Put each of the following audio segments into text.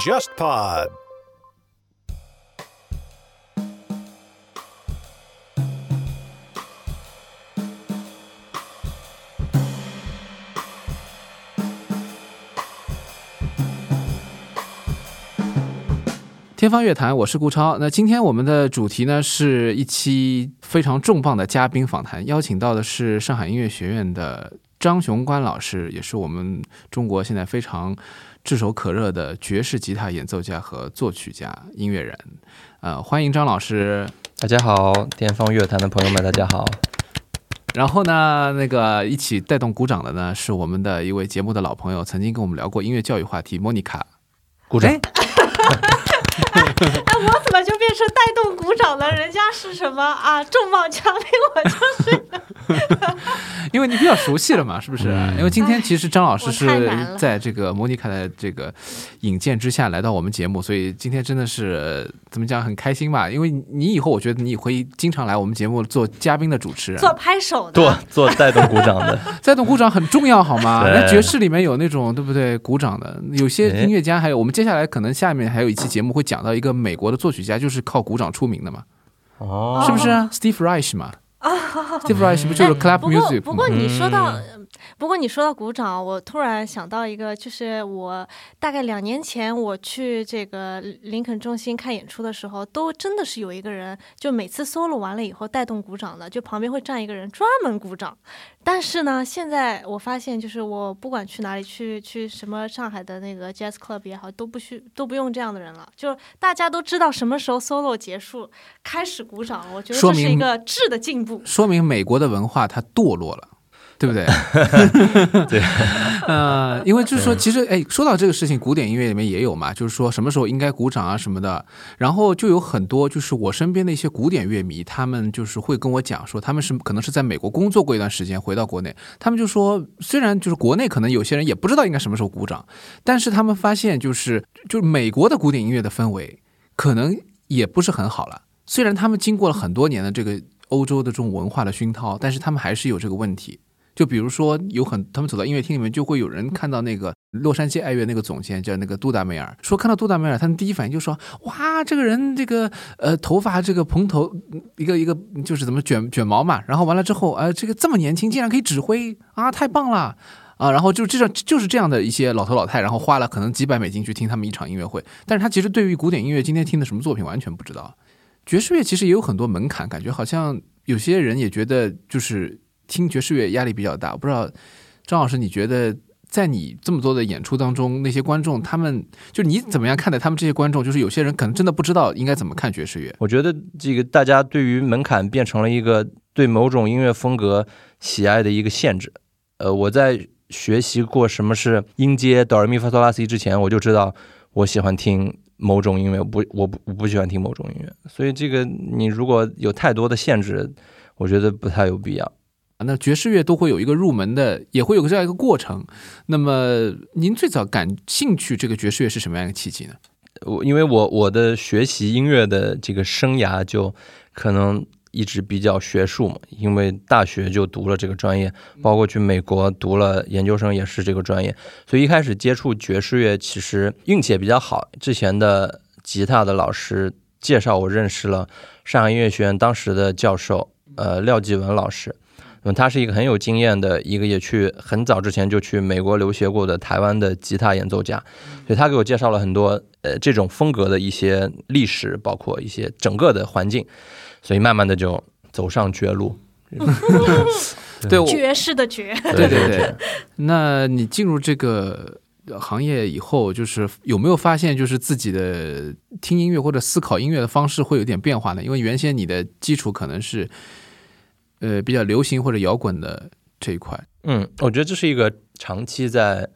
JustPod。天方乐坛，我是顾超。那今天我们的主题呢，是一期非常重磅的嘉宾访谈，邀请到的是上海音乐学院的张雄关老师，也是我们中国现在非常炙手可热的爵士吉他演奏家和作曲家、音乐人。呃，欢迎张老师。大家好，天方乐坛的朋友们，大家好。然后呢，那个一起带动鼓掌的呢，是我们的一位节目的老朋友，曾经跟我们聊过音乐教育话题，莫妮卡。鼓掌。哎，我怎么就变成带动鼓掌了？人家是什么啊？重磅嘉宾，我就是。因为你比较熟悉了嘛，是不是？因为今天其实张老师是在这个莫妮卡的这个引荐之下来到我们节目，所以今天真的是怎么讲很开心吧？因为你以后我觉得你会经常来我们节目做嘉宾的主持人，做拍手的，做做带动鼓掌的，带动鼓掌很重要，好吗？那爵士里面有那种对不对鼓掌的，有些音乐家还有我们接下来可能下面还有一期节目会讲到一个美国的作曲家，就是靠鼓掌出名的嘛，哦，是不是啊？Steve Reich 嘛，Steve Reich 不就是 clap 哎不过 music 吗？不过你说到，嗯不过你说到鼓掌，我突然想到一个，就是我大概两年前我去这个林肯中心看演出的时候，都真的是有一个人，就每次 solo 完了以后带动鼓掌的，就旁边会站一个人专门鼓掌。但是呢，现在我发现，就是我不管去哪里，去去什么上海的那个 jazz club 也好，都不需都不用这样的人了，就大家都知道什么时候 solo 结束，开始鼓掌了。我觉得这是一个质的进步。说明美国的文化它堕落了。对不对？对，呃，因为就是说，其实，哎，说到这个事情，古典音乐里面也有嘛，就是说什么时候应该鼓掌啊什么的。然后就有很多，就是我身边的一些古典乐迷，他们就是会跟我讲说，他们是可能是在美国工作过一段时间，回到国内，他们就说，虽然就是国内可能有些人也不知道应该什么时候鼓掌，但是他们发现就是就是美国的古典音乐的氛围可能也不是很好了。虽然他们经过了很多年的这个欧洲的这种文化的熏陶，但是他们还是有这个问题。就比如说，有很他们走到音乐厅里面，就会有人看到那个洛杉矶爱乐那个总监叫那个杜达梅尔，说看到杜达梅尔，他们第一反应就说：哇，这个人这个呃头发这个蓬头，一个一个就是怎么卷卷毛嘛，然后完了之后，呃，这个这么年轻竟然可以指挥啊，太棒了！啊，然后就这样就是这样的一些老头老太，然后花了可能几百美金去听他们一场音乐会，但是他其实对于古典音乐今天听的什么作品完全不知道。爵士乐其实也有很多门槛，感觉好像有些人也觉得就是听爵士乐压力比较大。我不知道张老师，你觉得在你这么多的演出当中，那些观众他们就你怎么样看待他们这些观众？就是有些人可能真的不知道应该怎么看爵士乐。我觉得这个大家对于门槛变成了一个对某种音乐风格喜爱的一个限制。呃，我在学习过什么是音阶哆来咪发嗦拉西之前，我就知道我喜欢听某种音乐，不我不我不喜欢听某种音乐。所以这个你如果有太多的限制，我觉得不太有必要。啊那爵士乐都会有一个入门的，也会有个这样一个过程。那么您最早感兴趣这个爵士乐是什么样一个契机呢？我因为我我的学习音乐的这个生涯就可能一直比较学术嘛，因为大学就读了这个专业，包括去美国读了研究生也是这个专业，所以一开始接触爵士乐其实运气也比较好。之前的吉他的老师介绍我认识了上海音乐学院当时的教授，呃，廖继文老师。那么他是一个很有经验的一个，也去很早之前就去美国留学过的台湾的吉他演奏家，所以他给我介绍了很多呃这种风格的一些历史，包括一些整个的环境，所以慢慢的就走上绝路。对，我爵士的爵，对对对。那你进入这个行业以后，就是有没有发现，就是自己的听音乐或者思考音乐的方式会有点变化呢？因为原先你的基础可能是，呃，比较流行或者摇滚的这一块。嗯，我觉得这是一个长期在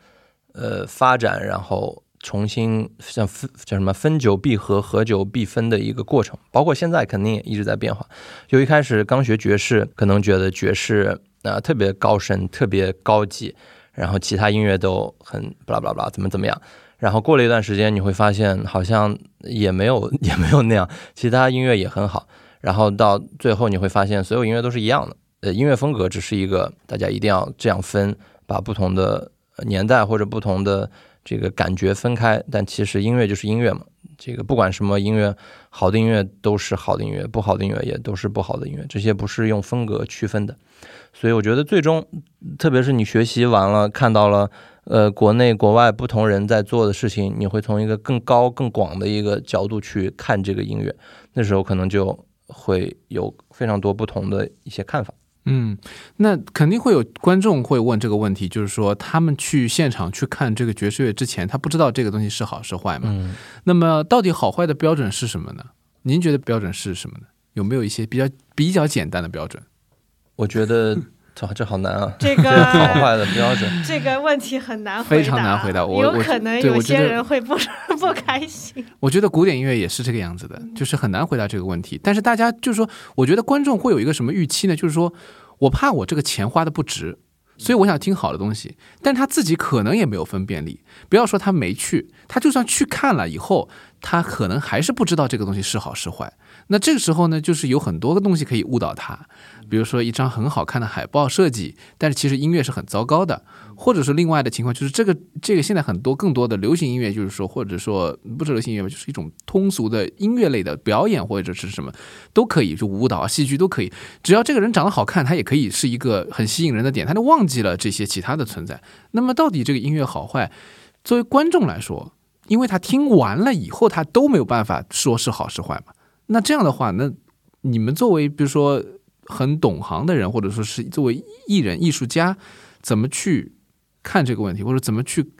呃发展，然后重新像叫什么分久必合，合久必分的一个过程。包括现在肯定也一直在变化。就一开始刚学爵士，可能觉得爵士啊、特别高深、特别高级，然后其他音乐都很巴拉巴拉巴拉，怎么怎么样。然后过了一段时间，你会发现好像也没有 也没有那样，其他音乐也很好。然后到最后你会发现，所有音乐都是一样的。呃，音乐风格只是一个大家一定要这样分，把不同的年代或者不同的这个感觉分开，但其实音乐就是音乐嘛。这个不管什么音乐，好的音乐都是好的音乐，不好的音乐也都是不好的音乐，这些不是用风格区分的。所以我觉得最终，特别是你学习完了，看到了呃国内国外不同人在做的事情，你会从一个更高更广的一个角度去看这个音乐，那时候可能就会有非常多不同的一些看法。嗯，那肯定会有观众会问这个问题，就是说他们去现场去看这个爵士乐之前，他不知道这个东西是好是坏嘛？嗯，那么到底好坏的标准是什么呢？您觉得标准是什么呢？有没有一些比较比较简单的标准？我觉得这这好难啊，这个好坏的标准。这个问题很难回答，非常难回答我我有可能有些人会不 不开心。我觉得古典音乐也是这个样子的，就是很难回答这个问题。但是大家就是说，我觉得观众会有一个什么预期呢？就是说我怕我这个钱花的不值，所以我想听好的东西。但他自己可能也没有分辨力，不要说他没去，他就算去看了以后，他可能还是不知道这个东西是好是坏。那这个时候呢，就是有很多个东西可以误导他，比如说一张很好看的海报设计，但是其实音乐是很糟糕的，或者是另外的情况，就是这个这个现在很多更多的流行音乐，就是说或者说不是流行音乐，就是一种通俗的音乐类的表演或者是什么都可以，就舞蹈、戏剧都可以，只要这个人长得好看，他也可以是一个很吸引人的点，他就忘记了这些其他的存在。那么到底这个音乐好坏，作为观众来说，因为他听完了以后，他都没有办法说是好是坏嘛。那这样的话，那你们作为比如说很懂行的人，或者说是作为艺人、艺术家，怎么去看这个问题，或者怎么去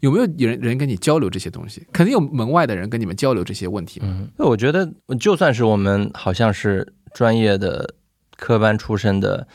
有没有人人跟你交流这些东西？肯定有门外的人跟你们交流这些问题嘛。嗯，那我觉得就算是我们好像是专业的科班出身的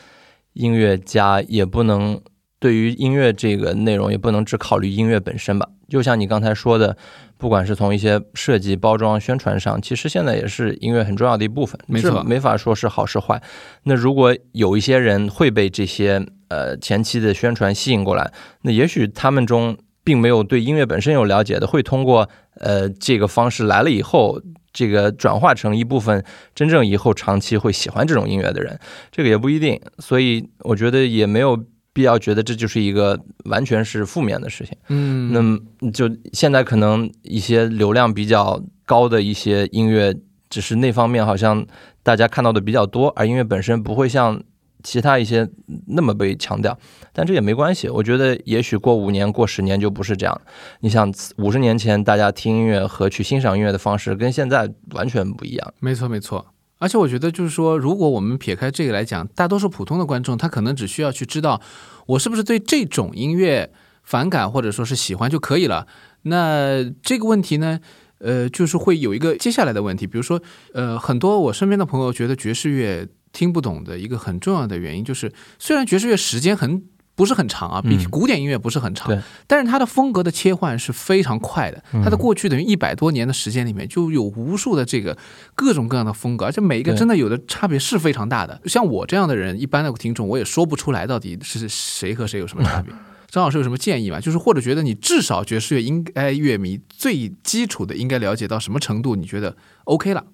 音乐家，也不能对于音乐这个内容，也不能只考虑音乐本身吧。就像你刚才说的，不管是从一些设计、包装、宣传上，其实现在也是音乐很重要的一部分，没错没法说是好是坏。那如果有一些人会被这些呃前期的宣传吸引过来，那也许他们中并没有对音乐本身有了解的，会通过呃这个方式来了以后，这个转化成一部分真正以后长期会喜欢这种音乐的人，这个也不一定。所以我觉得也没有必要觉得这就是一个完全是负面的事情。嗯，那么就现在可能一些流量比较高的一些音乐，只是那方面好像大家看到的比较多，而音乐本身不会像其他一些那么被强调。但这也没关系，我觉得也许过五年、过十年就不是这样。你想，五十年前大家听音乐和去欣赏音乐的方式跟现在完全不一样。没错没错。而且我觉得就是说，如果我们撇开这个来讲，大多数普通的观众，他可能只需要去知道我是不是对这种音乐反感或者说是喜欢就可以了。那这个问题呢，呃，就是会有一个接下来的问题，比如说，呃，很多我身边的朋友觉得爵士乐听不懂的一个很重要的原因，就是虽然爵士乐时间很不是很长啊，比嗯古典音乐不是很长，对但是它的风格的切换是非常快的。嗯它的过去等于一百多年的时间里面，就有无数的这个各种各样的风格，而且每一个真的有的差别是非常大的。像我这样的人，一般的听众我也说不出来到底是谁和谁有什么差别。张老师有什么建议吗？就是或者觉得你至少爵士乐应该乐迷最基础的应该了解到什么程度，你觉得 OK 了？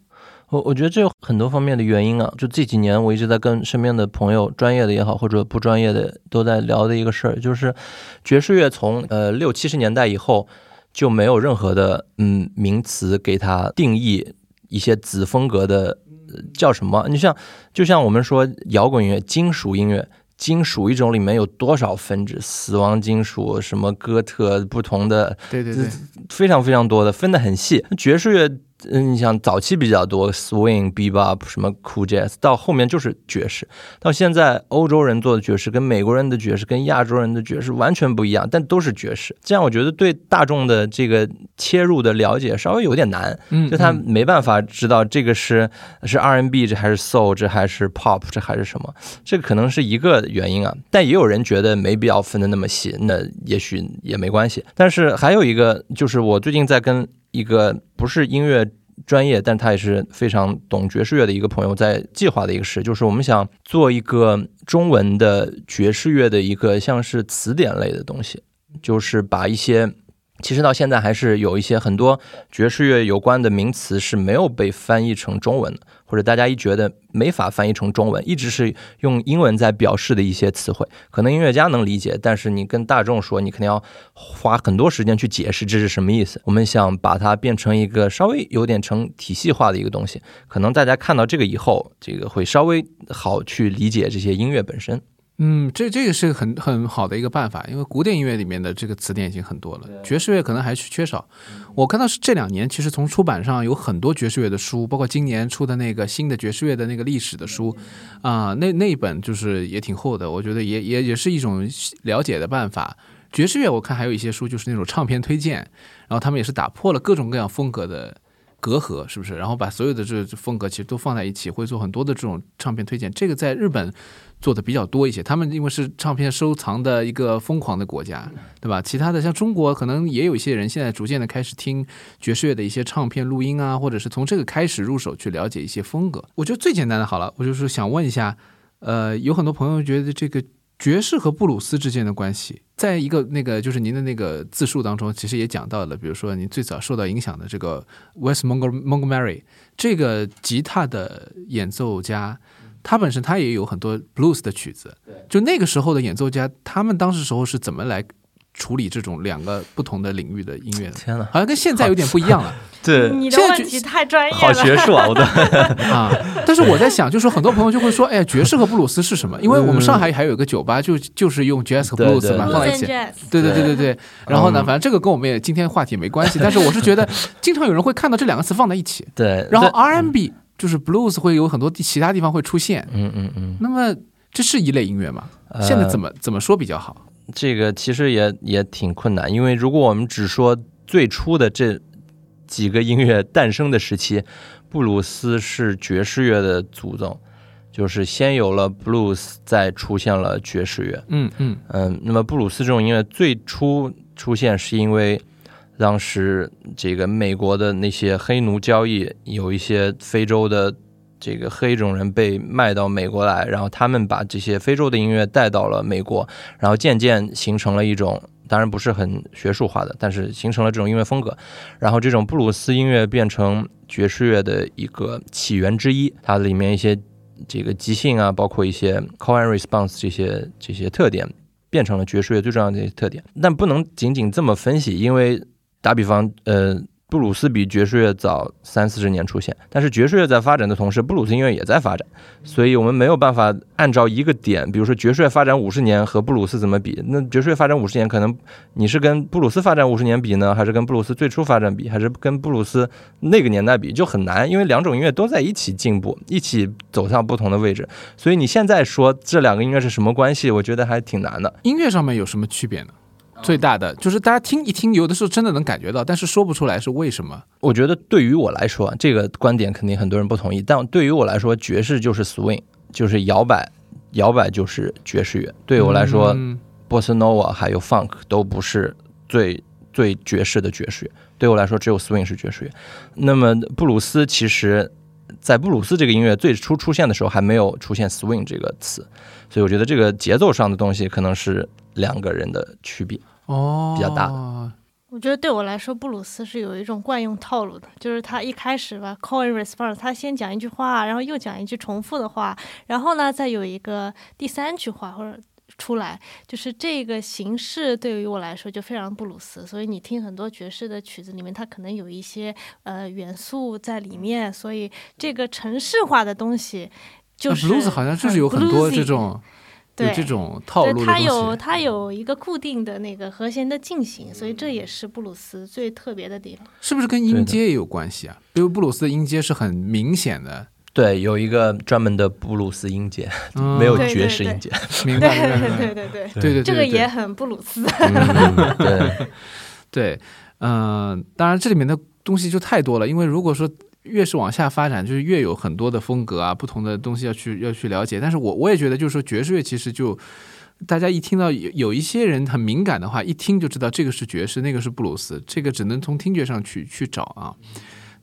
我我觉得这有很多方面的原因啊。就这几年，我一直在跟身边的朋友，专业的也好，或者不专业的，都在聊的一个事儿，就是爵士乐从呃六七十年代以后就没有任何的嗯名词给它定义一些子风格的、呃叫什么？你像就像我们说摇滚音乐、金属音乐。金属一种里面有多少分支？死亡金属、什么哥特，不同的对对对，非常非常多的，分得很细。爵士乐，嗯，你想早期比较多，swing、bebop 什么 cool jazz，到后面就是爵士。到现在，欧洲人做的爵士跟美国人的爵士跟亚洲人的爵士完全不一样，但都是爵士。这样我觉得对大众的这个切入的了解稍微有点难，嗯，就他嗯没办法知道这个是是 R&B，这还是 soul，这还是 pop，这还是什么？这个可能是一个原因啊。但也有人觉得没必要分的那么细，那也许也没关系。但是还有一个，就是我最近在跟一个不是音乐专业，但他也是非常懂爵士乐的一个朋友在计划的一个事，就是我们想做一个中文的爵士乐的一个像是词典类的东西，就是把一些。其实到现在还是有一些很多爵士乐有关的名词是没有被翻译成中文的，或者大家一觉得没法翻译成中文，一直是用英文在表示的一些词汇，可能音乐家能理解，但是你跟大众说，你肯定要花很多时间去解释这是什么意思。我们想把它变成一个稍微有点成体系化的一个东西，可能大家看到这个以后，这个会稍微好去理解这些音乐本身。嗯，这这个是很很好的一个办法，因为古典音乐里面的这个词典已经很多了，爵士乐可能还是缺少。我看到是这两年，其实从出版上有很多爵士乐的书，包括今年出的那个新的爵士乐的那个历史的书，啊、那那一本就是也挺厚的，我觉得也也也是一种了解的办法。爵士乐我看还有一些书就是那种唱片推荐，然后他们也是打破了各种各样风格的隔阂，是不是？然后把所有的这这风格其实都放在一起，会做很多的这种唱片推荐。这个在日本做的比较多一些，他们因为是唱片收藏的一个疯狂的国家，对吧？其他的像中国，可能也有一些人现在逐渐的开始听爵士乐的一些唱片录音啊，或者是从这个开始入手去了解一些风格。我觉得最简单的好了，我就是想问一下，呃，有很多朋友觉得这个爵士和布鲁斯之间的关系，在一个那个就是您的那个自述当中，其实也讲到了，比如说您最早受到影响的这个 Wes Montgo- Montgomery 这个吉他的演奏家，他本身他也有很多 blues 的曲子，就那个时候的演奏家，他们当时时候是怎么来处理这种两个不同的领域的音乐的？天哪，好像跟现在有点不一样了 对你的现在觉问题太专业了好了。学术啊！我都 啊！但是我在想，就是说很多朋友就会说，哎，爵士和布鲁斯是什么？因为我们上海还有一个酒吧，就就是用 jazz 和对 blues 对嘛放在一起对对对对对。然后呢，嗯反正这个跟我们也今天话题没关系，但是我是觉得经常有人会看到这两个词放在一起，对，然后对 R&B 就是 blues 会有很多地其他地方会出现。嗯嗯嗯，那么这是一类音乐吗？呃现在怎么怎么说比较好？这个其实也也挺困难，因为如果我们只说最初的这几个音乐诞生的时期，布鲁斯是爵士乐的祖宗，就是先有了 blues，再出现了爵士乐。嗯嗯嗯，那么布鲁斯这种音乐最初出现是因为当时这个美国的那些黑奴交易，有一些非洲的这个黑种人被卖到美国来，然后他们把这些非洲的音乐带到了美国，然后渐渐形成了一种。当然不是很学术化的，但是形成了这种音乐风格，然后这种布鲁斯音乐变成爵士乐的一个起源之一，它里面一些这个即兴啊，包括一些 call and response 这些这些特点，变成了爵士乐最重要的一些特点。但不能仅仅这么分析，因为打比方，呃，布鲁斯比爵士乐早三四十年出现，但是爵士乐在发展的同时，布鲁斯音乐也在发展，所以我们没有办法按照一个点，比如说爵士乐发展五十年和布鲁斯怎么比？那爵士乐发展五十年，可能你是跟布鲁斯发展五十年比呢，还是跟布鲁斯最初发展比，还是跟布鲁斯那个年代比，就很难，因为两种音乐都在一起进步，一起走向不同的位置，所以你现在说这两个音乐是什么关系，我觉得还挺难的。音乐上面有什么区别呢？最大的就是大家听一听，有的时候真的能感觉到，但是说不出来是为什么。我觉得对于我来说，这个观点肯定很多人不同意，但对于我来说，爵士就是 swing，就是摇摆，摇摆就是爵士乐。对于我来说，嗯波斯 nova 还有 funk 都不是最最爵士的爵士乐。对我来说，只有 swing 是爵士乐。那么布鲁斯其实，在布鲁斯这个音乐最初出现的时候，还没有出现 swing 这个词，所以我觉得这个节奏上的东西可能是两个人的区别。哦，比较大我觉得对我来说，布鲁斯是有一种惯用套路的，就是他一开始吧，call and response，他先讲一句话，然后又讲一句重复的话，然后呢，再有一个第三句话或者出来，就是这个形式对于我来说就非常布鲁斯。所以你听很多爵士的曲子里面，它可能有一些呃元素在里面，所以这个城市化的东西就是那 blues 好像就是有很多这种有对这种套路，的东它有。它有一个固定的那个和弦的进行，所以这也是布鲁斯最特别的地方。是不是跟音阶也有关系啊？因为布鲁斯的音阶是很明显的，对，有一个专门的布鲁斯音阶，嗯 没有爵士音阶。明对白明白对对对对，对 这个也很布鲁斯。嗯，对，对，嗯、当然这里面的东西就太多了，因为如果说越是往下发展，就是越有很多的风格啊，不同的东西要去要去了解。但是我我也觉得，就是说爵士乐其实就大家一听到有有一些人很敏感的话，一听就知道这个是爵士，那个是布鲁斯，这个只能从听觉上去去找啊。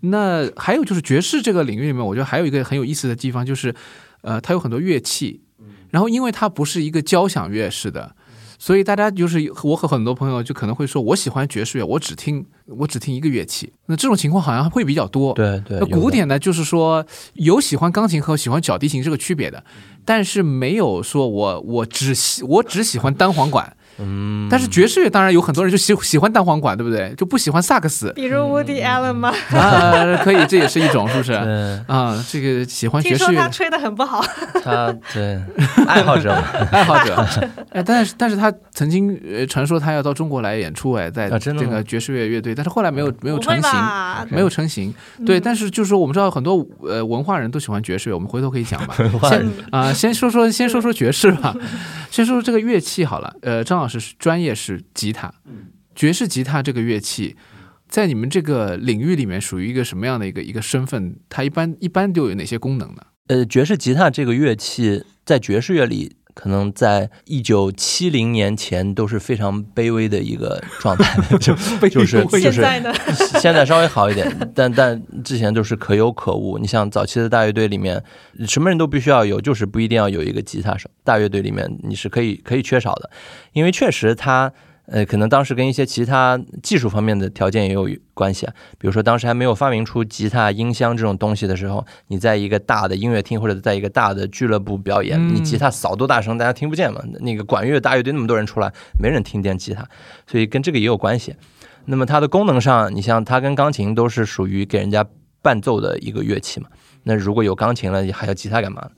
那还有就是爵士这个领域里面，我觉得还有一个很有意思的地方，就是呃，它有很多乐器，然后因为它不是一个交响乐式的。所以大家就是我和很多朋友就可能会说，我喜欢爵士乐，我只听我只听一个乐器。那这种情况好像会比较多。对对，那古典呢，就是说有喜欢钢琴和喜欢小提琴这个区别的，但是没有说我我只喜我只喜欢单簧管。嗯，但是爵士乐当然有很多人就喜喜欢单簧管，对不对？就不喜欢萨克斯比如 Woody Allen 吗？啊，可以，这也是一种，是不是？对啊，这个喜欢爵士乐说他吹的很不好。他对爱好者嘛，爱好者，哎，但是但是他曾经呃传说他要到中国来演出，哎，在这个爵士乐乐队，但是后来没有没有成型，没有成型。对，嗯但是就是说我们知道很多呃文化人都喜欢爵士乐，我们回头可以讲吧。化先啊、先说说先说说爵士吧，先说说这个乐器好了。呃，张老师是专业是吉他，爵士吉他这个乐器。在你们这个领域里面，属于一个什么样的一个一个身份？它一般一般都有哪些功能呢？呃，爵士吉他这个乐器在爵士乐里，可能在一九七零年前都是非常卑微的一个状态，就就是就是现在稍微好一点，但但之前都是可有可无。你像早期的大乐队里面，什么人都必须要有，就是不一定要有一个吉他手。大乐队里面你是可以可以缺少的，因为确实它。呃，可能当时跟一些其他技术方面的条件也有关系啊。比如说，当时还没有发明出吉他、音箱这种东西的时候，你在一个大的音乐厅或者在一个大的俱乐部表演，嗯你吉他扫多大声，大家听不见嘛。那个管乐大乐队那么多人出来，没人听见吉他，所以跟这个也有关系。那么它的功能上，你像它跟钢琴都是属于给人家伴奏的一个乐器嘛。那如果有钢琴了，还要吉他干嘛？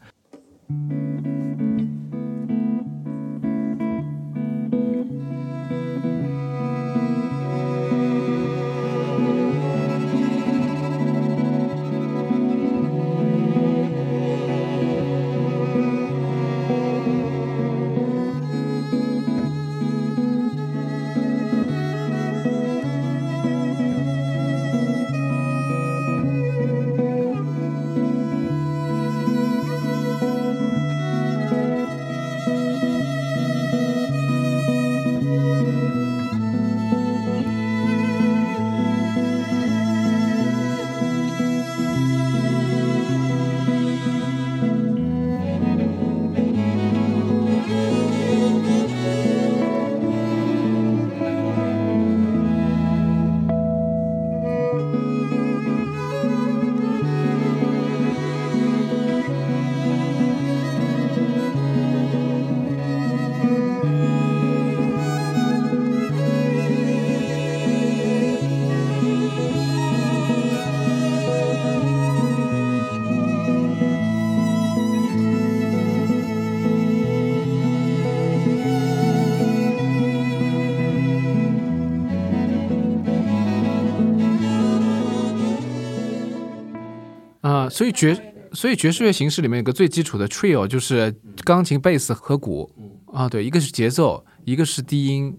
所以爵所以爵士乐形式里面有个最基础的 trio，就是钢琴、贝斯和鼓啊，对，一个是节奏，一个是低音，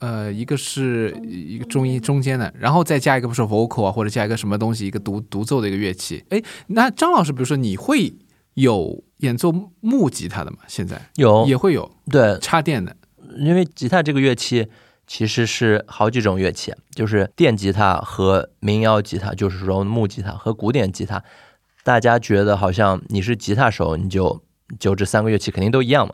呃，一个是一个中音中间的，然后再加一个不是 vocal 啊，或者加一个什么东西，一个独独奏的一个乐器。哎，那张老师，比如说你会有演奏木吉他的吗？现在有也会有对，插电的，因为吉他这个乐器其实是好几种乐器，就是电吉他和民谣吉他，就是说木吉他和古典吉他。大家觉得好像你是吉他手，你就就这三个乐器肯定都一样嘛。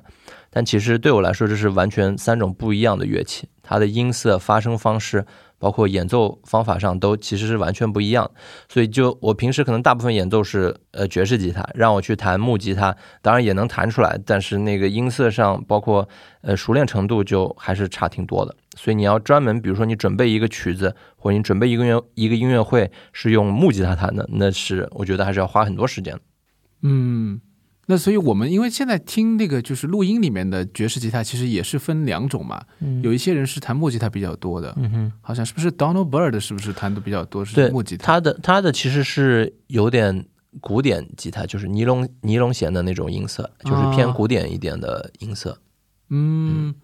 但其实对我来说，这是完全三种不一样的乐器，它的音色、发声方式，包括演奏方法上都其实是完全不一样。所以就我平时可能大部分演奏是呃爵士吉他，让我去弹木吉他，当然也能弹出来，但是那个音色上，包括呃熟练程度就还是差挺多的。所以你要专门，比如说你准备一个曲子，或者你准备一个乐一个音乐会是用木吉他弹的，那是我觉得还是要花很多时间。嗯。那所以我们因为现在听那个就是录音里面的爵士吉他，其实也是分两种嘛。有一些人是弹木吉他比较多的，嗯哼，好像是不是 Donald Byrd 是不是弹的比较多是木吉他？他的他的其实是有点古典吉他，就是尼龙尼龙弦的那种音色，就是偏古典一点的音色。嗯，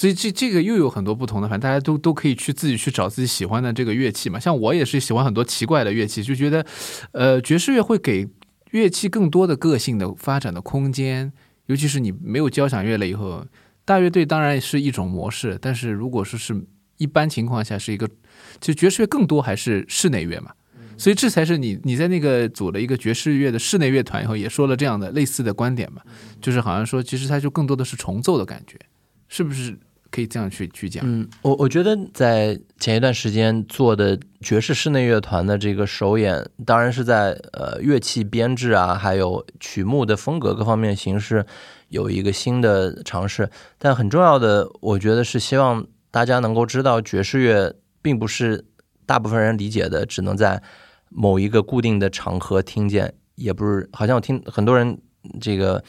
所以这这个又有很多不同的，反正大家都都可以去自己去找自己喜欢的这个乐器嘛。像我也是喜欢很多奇怪的乐器，就觉得，呃，爵士乐会给乐器更多的个性的发展的空间，尤其是你没有交响乐了以后，大乐队当然是一种模式，但是如果说是一般情况下是一个，其实爵士乐更多还是室内乐嘛。所以这才是你你在那个组了一个爵士乐的室内乐团以后，也说了这样的类似的观点嘛，就是好像说其实它就更多的是重奏的感觉，是不是可以这样去去讲。嗯，我我觉得在前一段时间做的爵士室内乐团的这个首演，当然是在呃乐器编制啊，还有曲目的风格各方面形式有一个新的尝试。但很重要的，我觉得是希望大家能够知道，爵士乐并不是大部分人理解的，只能在某一个固定的场合听见，也不是好像我听很多人这个。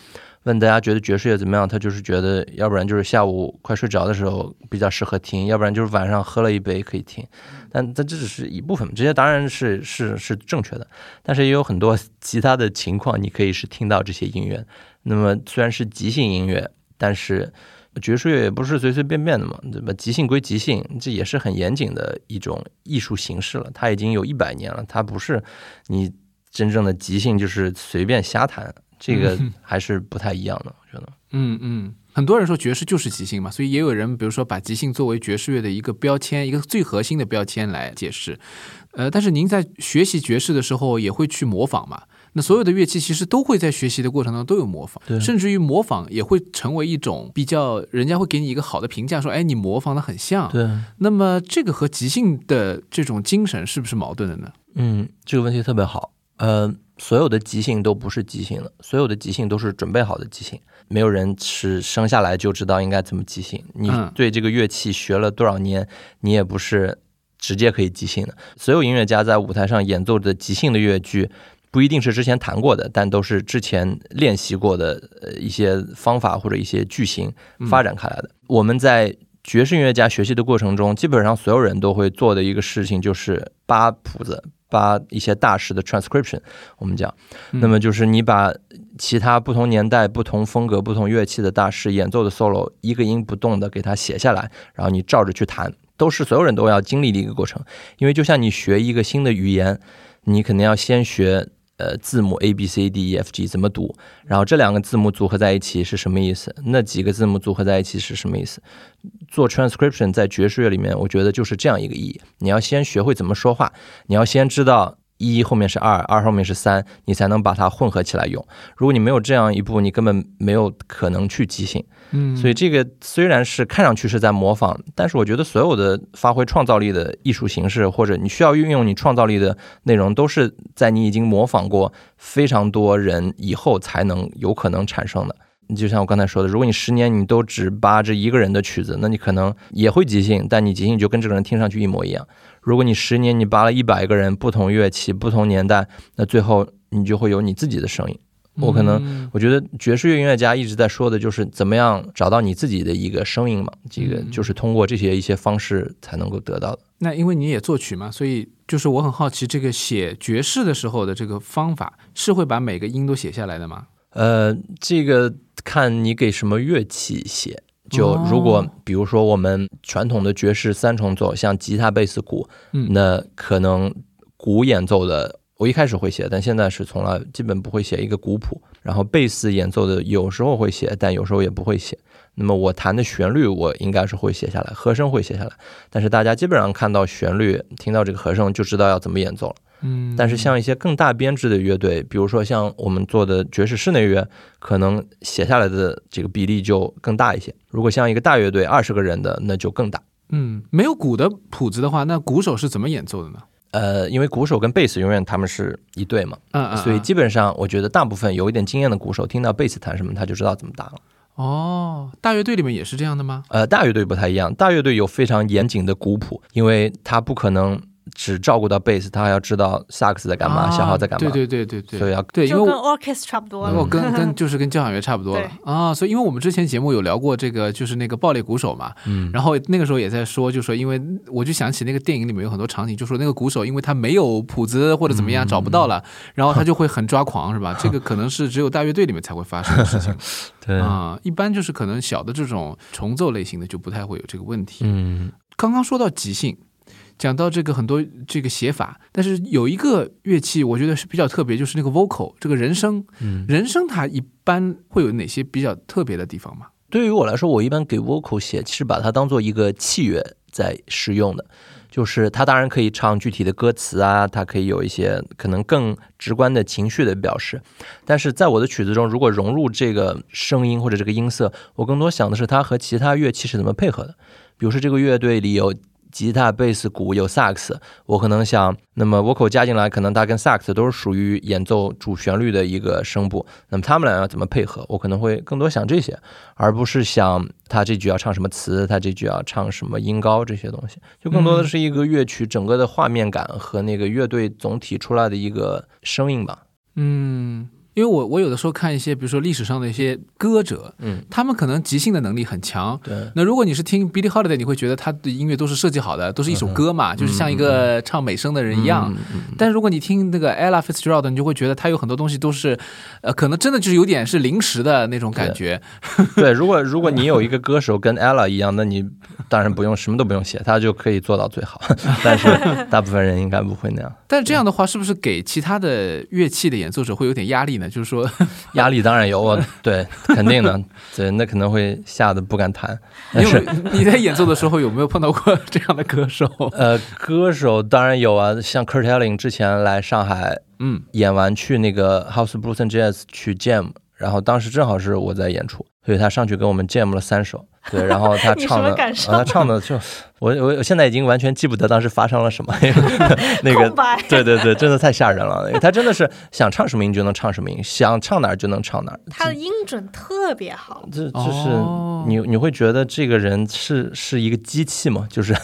问大家觉得爵士乐怎么样？他就是觉得，要不然就是下午快睡着的时候比较适合听，要不然就是晚上喝了一杯可以听。但但这只是一部分，这些当然是是是正确的，但是也有很多其他的情况，你可以是听到这些音乐。那么虽然是即兴音乐，但是爵士乐也不是随随便便的嘛，对吧？即兴归即兴，这也是很严谨的一种艺术形式了。它已经有一百年了，它不是你真正的即兴，就是随便瞎弹。这个还是不太一样的，我觉得。嗯嗯，很多人说爵士就是即兴嘛，所以也有人比如说把即兴作为爵士乐的一个标签，一个最核心的标签来解释。呃，但是您在学习爵士的时候也会去模仿嘛？那所有的乐器其实都会在学习的过程当中都有模仿，甚至于模仿也会成为一种比较，人家会给你一个好的评价，说哎，你模仿的很像。对。那么这个和即兴的这种精神是不是矛盾的呢？嗯，这个问题特别好。呃。所有的即兴都不是即兴的，所有的即兴都是准备好的即兴。没有人是生下来就知道应该怎么即兴。你对这个乐器学了多少年，你也不是直接可以即兴的。所有音乐家在舞台上演奏的即兴的乐句，不一定是之前弹过的，但都是之前练习过的呃一些方法或者一些句型发展开来的。我们在爵士音乐家学习的过程中，基本上所有人都会做的一个事情就是扒谱子。把一些大师的 transcription，我们讲，那么就是你把其他不同年代、不同风格、不同乐器的大师演奏的 solo，一个音不动的给它写下来，然后你照着去弹，都是所有人都要经历的一个过程。因为就像你学一个新的语言，你肯定要先学。呃，字母 A B C D E F G 怎么读？然后这两个字母组合在一起是什么意思？那几个字母组合在一起是什么意思？做 transcription 在爵士乐里面，我觉得就是这样一个意义。你要先学会怎么说话，你要先知道。一后面是二，二后面是三，你才能把它混合起来用。如果你没有这样一步，你根本没有可能去即兴。嗯，所以这个虽然是看上去是在模仿，但是我觉得所有的发挥创造力的艺术形式，或者你需要运用你创造力的内容，都是在你已经模仿过非常多人以后才能有可能产生的。就像我刚才说的，如果你十年你都只扒这一个人的曲子，那你可能也会即兴，但你即兴就跟这个人听上去一模一样。如果你十年你扒了一百个人，不同乐器、不同年代，那最后你就会有你自己的声音。我可能我觉得爵士乐音乐家一直在说的就是怎么样找到你自己的一个声音嘛，这个就是通过这些一些方式才能够得到的。那因为你也作曲嘛，所以就是我很好奇，这个写爵士的时候的这个方法是会把每个音都写下来的吗？呃，这个。看你给什么乐器写，就如果比如说我们传统的爵士三重奏，像吉他、贝斯、鼓，那可能鼓演奏的我一开始会写，但现在是从来基本不会写一个鼓谱。然后贝斯演奏的有时候会写，但有时候也不会写。那么我弹的旋律我应该是会写下来，和声会写下来，但是大家基本上看到旋律，听到这个和声就知道要怎么演奏了。嗯，但是像一些更大编制的乐队，比如说像我们做的爵士室内乐，可能写下来的这个比例就更大一些。如果像一个大乐队二十个人的，那就更大。嗯，没有鼓的谱子的话，那鼓手是怎么演奏的呢？呃，因为鼓手跟贝斯永远他们是一对嘛，嗯嗯，所以基本上我觉得大部分有一点经验的鼓手听到贝斯弹什么，他就知道怎么打了。哦，大乐队里面也是这样的吗？呃，大乐队不太一样，大乐队有非常严谨的鼓谱，因为他不可能。只照顾到贝斯，他还要知道萨克斯在干嘛，小号在干嘛。对对对对对，所以要对，因为跟 orchestra 差不多。我跟 跟就是跟交响乐差不多了啊。所以因为我们之前节目有聊过这个，就是那个爆裂鼓手嘛。嗯。然后那个时候也在说，就说因为我就想起那个电影里面有很多场景，就说那个鼓手因为他没有谱子或者怎么样找不到了，然后他就会很抓狂，是吧？这个 可能是只有大乐队里面才会发生的事情。对啊，一般就是可能小的这种重奏类型的就不太会有这个问题。嗯。刚刚说到即兴。讲到这个很多这个写法，但是有一个乐器我觉得是比较特别，就是那个 vocal 这个人声，嗯，人声它一般会有哪些比较特别的地方吗？对于我来说，我一般给 vocal 写，其实把它当做一个器乐在使用的。就是它当然可以唱具体的歌词啊，它可以有一些可能更直观的情绪的表示，但是在我的曲子中，如果融入这个声音或者这个音色，我更多想的是它和其他乐器是怎么配合的。比如说这个乐队里有。吉他、贝斯、鼓有萨克斯，我可能想，那么 vocal 加进来，可能它跟萨克斯都是属于演奏主旋律的一个声部，那么他们俩要怎么配合？我可能会更多想这些，而不是想他这句要唱什么词，他这句要唱什么音高这些东西，就更多的是一个乐曲整个的画面感和那个乐队总体出来的一个声音吧。嗯。因为我我有的时候看一些，比如说历史上的一些歌者，嗯，他们可能即兴的能力很强。对。那如果你是听 Billie Holiday，你会觉得他的音乐都是设计好的，都是一首歌嘛，就是像一个唱美声的人一样。嗯但是如果你听那个 Ella Fitzgerald，你就会觉得他有很多东西都是，呃，可能真的就是有点是临时的那种感觉。对，如果如果你有一个歌手跟 Ella 一样，那你当然不用什么都不用写，他就可以做到最好。但是大部分人应该不会那样。但是这样的话，是不是给其他的乐器的演奏者会有点压力？就是说，压力当然有，对，肯定的，对，那可能会吓得不敢弹。你有 你在演奏的时候有没有碰到过这样的歌手？呃，歌手当然有啊，像 Kurt Elling 之前来上海，嗯，演完去那个 House Blues and Jazz 去 Jam，然后当时正好是我在演出，所以他上去跟我们 Jam 了三首。对，然后他唱的，他唱的就我我我现在已经完全记不得当时发生了什么，那个对对对，真的太吓人了。他真的是想唱什么音就能唱什么音，想唱哪儿就能唱哪儿。他的音准特别好，这就是你你会觉得这个人是是一个机器吗？就是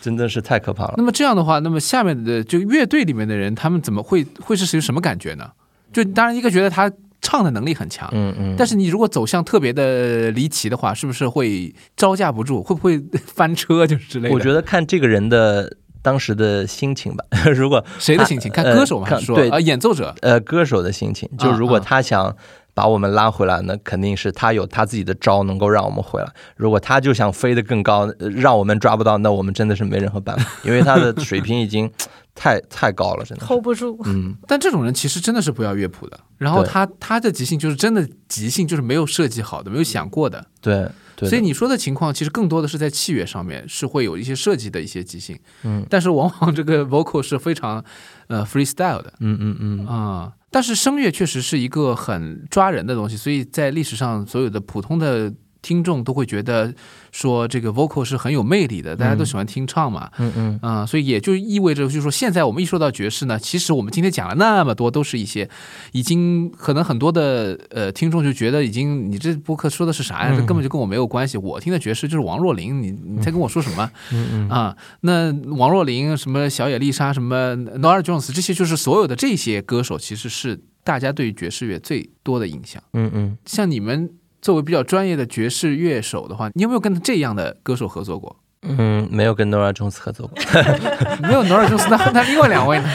真的是太可怕了。那么这样的话，那么下面的就乐队里面的人，他们怎么会会是属于什么感觉呢？就当然一个觉得他。唱的能力很强，嗯嗯，但是你如果走向特别的离奇的话，是不是会招架不住？会不会翻车？就是之类的。我觉得看这个人的当时的心情吧。如 果谁的心情？看歌手嘛，说对啊，演奏者，呃，歌手的心情。就如果他想把我们拉回来，那肯定是他有他自己的招，能够让我们回来。如果他就想飞得更高，让我们抓不到，那我们真的是没任何办法，因为他的水平已经。太太高了，真的 hold 不住。嗯，但这种人其实真的是不要乐谱的。然后他他的即兴就是真的即兴，就是没有设计好的，没有想过的。对，所以你说的情况其实更多的是在器乐上面是会有一些设计的一些即兴。嗯，但是往往这个 vocal 是非常呃 freestyle 的。嗯嗯嗯啊，但是声乐确实是一个很抓人的东西，所以在历史上所有的普通的听众都会觉得。说这个 vocal 是很有魅力的，大家都喜欢听唱嘛，嗯嗯，啊，所以也就意味着，就是说现在我们一说到爵士呢，其实我们今天讲了那么多，都是一些已经可能很多的呃听众就觉得已经你这播客说的是啥呀？这根本就跟我没有关系。我听的爵士就是王若琳，你你在跟我说什么？嗯嗯啊，那王若琳什么小野丽莎什么 Nora Jones 这些就是所有的这些歌手，其实是大家对爵士乐最多的印象。嗯嗯，像你们。作为比较专业的爵士乐手的话，你有没有跟这样的歌手合作过？嗯，没有跟 Nora Jones 合作过，没有 Nora Jones，那 那另外两位呢？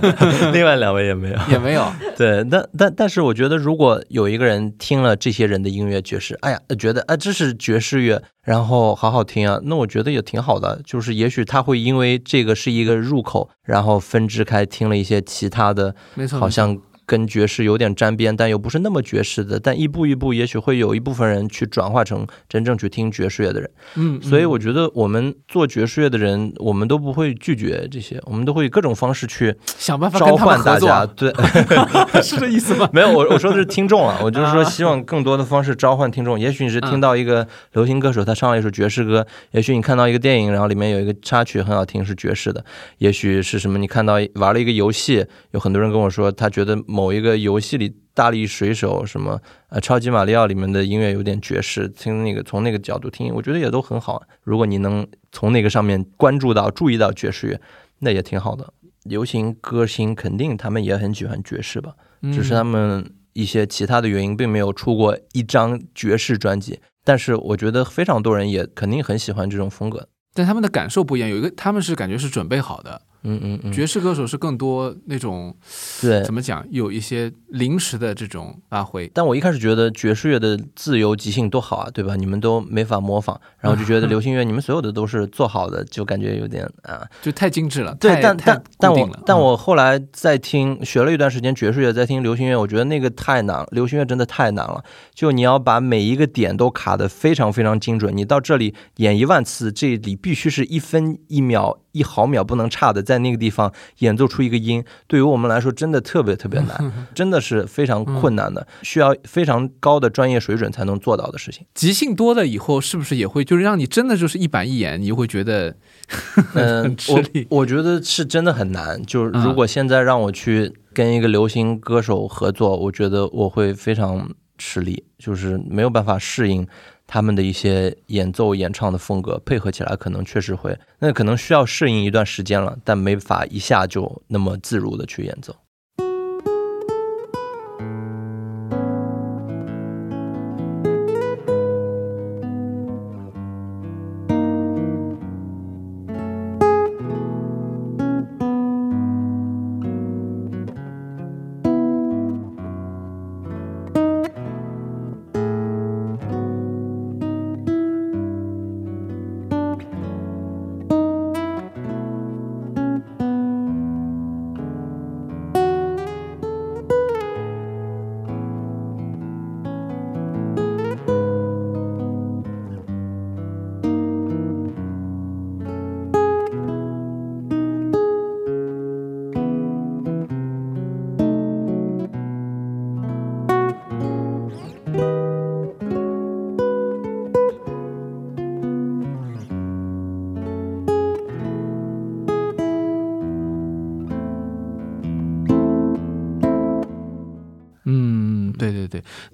另外两位也没有，也没有。对，但但但是，我觉得如果有一个人听了这些人的音乐爵士，哎呀，觉得啊这是爵士乐，然后好好听啊，那我觉得也挺好的。就是也许他会因为这个是一个入口，然后分支开听了一些其他的，没错，好像。跟爵士有点沾边，但又不是那么爵士的，但一步一步，也许会有一部分人去转化成真正去听爵士乐的人。嗯，所以我觉得我们做爵士乐的人，我们都不会拒绝这些，我们都会以各种方式去想办法召唤大家。对，是这意思吗？没有，我我说的是听众啊，我就是说希望更多的方式召唤听众。也许你是听到一个流行歌手他唱了一首爵士歌，也许你看到一个电影，然后里面有一个插曲很好听是爵士的，也许是什么？你看到玩了一个游戏，有很多人跟我说他觉得某一个游戏里大力水手什么呃超级马里奥里面的音乐有点爵士，听那个从那个角度听，我觉得也都很好。如果你能从那个上面关注到、注意到爵士乐，那也挺好的。流行歌星肯定他们也很喜欢爵士吧，只是他们一些其他的原因并没有出过一张爵士专辑。但是我觉得非常多人也肯定很喜欢这种风格。但他们的感受不一样，有一个他们是感觉是准备好的。嗯嗯嗯，爵士歌手是更多那种对怎。么讲，有一些临时的这种发挥。但我一开始觉得爵士乐的自由即兴多好啊，对吧？你们都没法模仿，然后就觉得流行乐你们所有的都是做好的，就感觉有点啊。就太精致了，对，但但但我但我后来在听学了一段时间爵士乐，在听流行乐，我觉得那个太难了，流行乐真的太难了。就你要把每一个点都卡得非常非常精准，你到这里演一万次，这里必须是一分一秒一毫秒不能差的，在那个地方演奏出一个音，对于我们来说真的特别特别难，真的是非常困难的，需要非常高的专业水准才能做到的事情。即兴多了以后，是不是也会就是让你真的就是一板一眼，你就会觉得 嗯很，吃我力我觉得是真的很难。就是嗯如果现在让我去跟一个流行歌手合作，我觉得我会非常吃力，就是没有办法适应他们的一些演奏、演唱的风格，配合起来可能确实会，那可能需要适应一段时间了，但没法一下就那么自如的去演奏。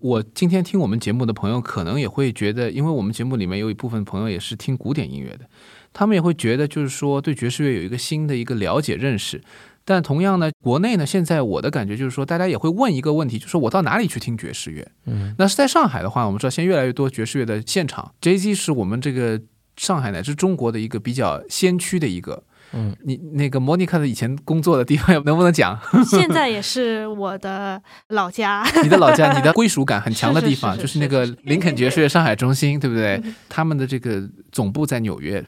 我今天听我们节目的朋友可能也会觉得，因为我们节目里面有一部分朋友也是听古典音乐的，他们也会觉得就是说对爵士乐有一个新的一个了解认识。但同样呢，国内呢，现在我的感觉就是说，大家也会问一个问题，就是说我到哪里去听爵士乐？嗯，那是在上海的话，我们知道现在越来越多爵士乐的现场，J Z 是我们这个上海乃至中国的一个比较先驱的一个。嗯，你那个莫妮卡的以前工作的地方能不能讲？现在也是我的老家。你的老家，你的归属感很强的地方，是是是就是那个林肯爵士上海中心，对不对嗯？他们的这个总部在纽约。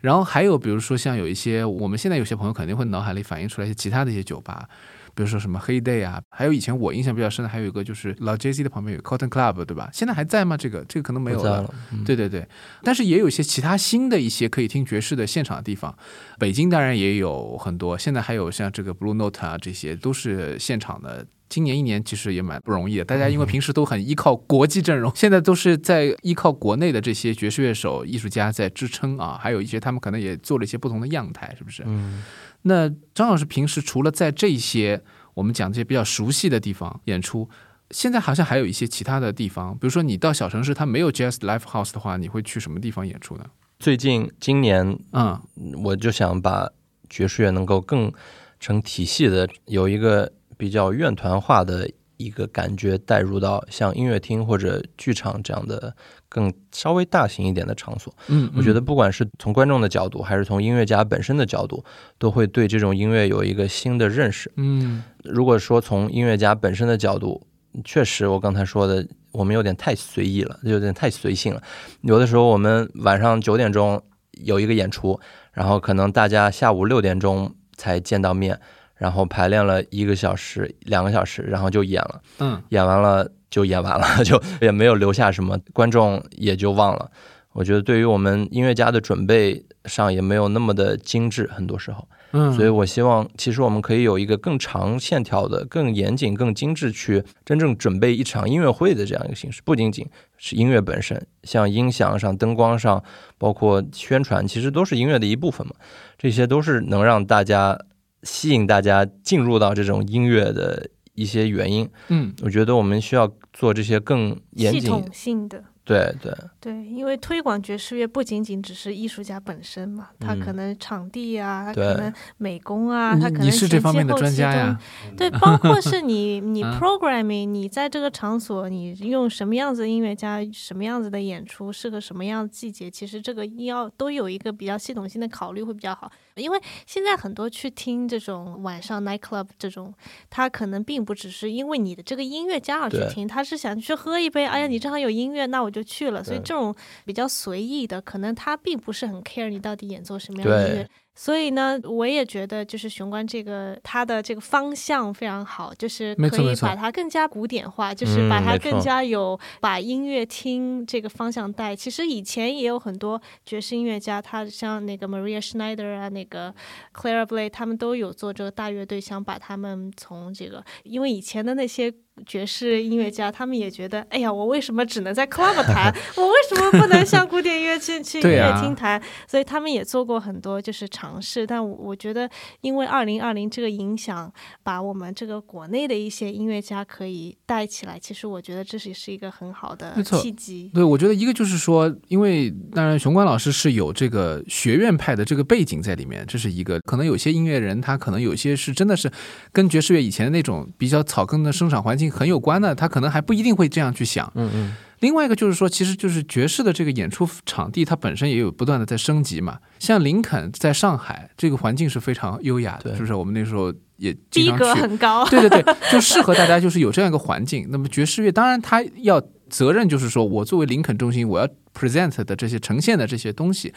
然后还有比如说像有一些，我们现在有些朋友肯定会脑海里反映出来一些其他的一些酒吧，比如说什么黑 day 啊，还有以前我印象比较深的，还有一个就是老 J C 的旁边有 Cotton Club，对吧？现在还在吗？这个这个可能没有了。了。嗯对对对，但是也有一些其他新的一些可以听爵士的现场的地方，北京当然也有很多，现在还有像这个 Blue Note 啊，这些都是现场的。今年一年其实也蛮不容易的，大家因为平时都很依靠国际阵容，现在都是在依靠国内的这些爵士乐手、艺术家在支撑啊，还有一些他们可能也做了一些不同的样态，是不是？嗯，那张老师平时除了在这些我们讲这些比较熟悉的地方演出，现在好像还有一些其他的地方，比如说你到小城市，它没有 Jazz Live House 的话，你会去什么地方演出呢？最近今年嗯我就想把爵士乐能够更成体系的，有一个比较院团化的一个感觉带入到像音乐厅或者剧场这样的更稍微大型一点的场所。嗯，我觉得不管是从观众的角度，还是从音乐家本身的角度，都会对这种音乐有一个新的认识。嗯如果说从音乐家本身的角度，确实我刚才说的，我们有点太随意了，有点太随性了。有的时候我们晚上九点钟有一个演出，然后可能大家下午六点钟才见到面，然后排练了一个小时、两个小时，然后就演了，嗯演完了就演完了，就也没有留下什么，观众也就忘了。我觉得对于我们音乐家的准备上也没有那么的精致，很多时候。嗯，所以我希望，其实我们可以有一个更长线条的、更严谨、更精致，去真正准备一场音乐会的这样一个形式。不仅仅是音乐本身，像音响上、灯光上，包括宣传，其实都是音乐的一部分嘛。这些都是能让大家吸引大家进入到这种音乐的一些原因。嗯。我觉得我们需要做这些更严谨。系统性的，对对，对，因为推广爵士乐不仅仅只是艺术家本身嘛，他嗯可能场地啊，他可能美工啊，他可能你是这前方面的专家呀。对，包括 是你你啊 programming，你在这个场所你用什么样子的音乐家，什么样子的演出，适合什么样的季节，其实这个要都有一个比较系统性的考虑会比较好。因为现在很多去听这种晚上 night club 这种，他可能并不只是因为你的这个音乐家而去听，他是想去喝一杯，哎呀，你正好有音乐，那我就去了。所以对这种比较随意的，可能他并不是很 care 你到底演奏什么样的音乐。所以呢，我也觉得就是雄关这个他的这个方向非常好，就是可以把它更加古典化，就是把它更加有把音乐厅这个方向带。其实以前也有很多爵士音乐家，他像那个 Maria Schneider 啊，那个 Clara Bley，他们都有做这个大乐队，想把他们从这个，因为以前的那些。爵士音乐家，他们也觉得，哎呀，我为什么只能在 club 弹？我为什么不能像古典音乐去 去音乐厅弹？所以他们也做过很多就是尝试，但我我觉得，因为二零二零这个影响，把我们这个国内的一些音乐家可以带起来，其实我觉得这是是一个很好的契机。对，我觉得一个就是说，因为当然熊关老师是有这个学院派的这个背景在里面，这是一个。可能有些音乐人他可能有些是真的是跟爵士乐以前的那种比较草根的生长环境很有关的，他可能还不一定会这样去想。嗯嗯，另外一个就是说，其实就是爵士的这个演出场地，它本身也有不断的在升级嘛。像林肯在上海这个环境是非常优雅的，是不是？我们那时候也经逼格常去。很高，对对对，就适合大家，就是有这样一个环境。那么爵士乐，当然它要责任，就是说我作为林肯中心，我要 present 的这些呈现的这些东西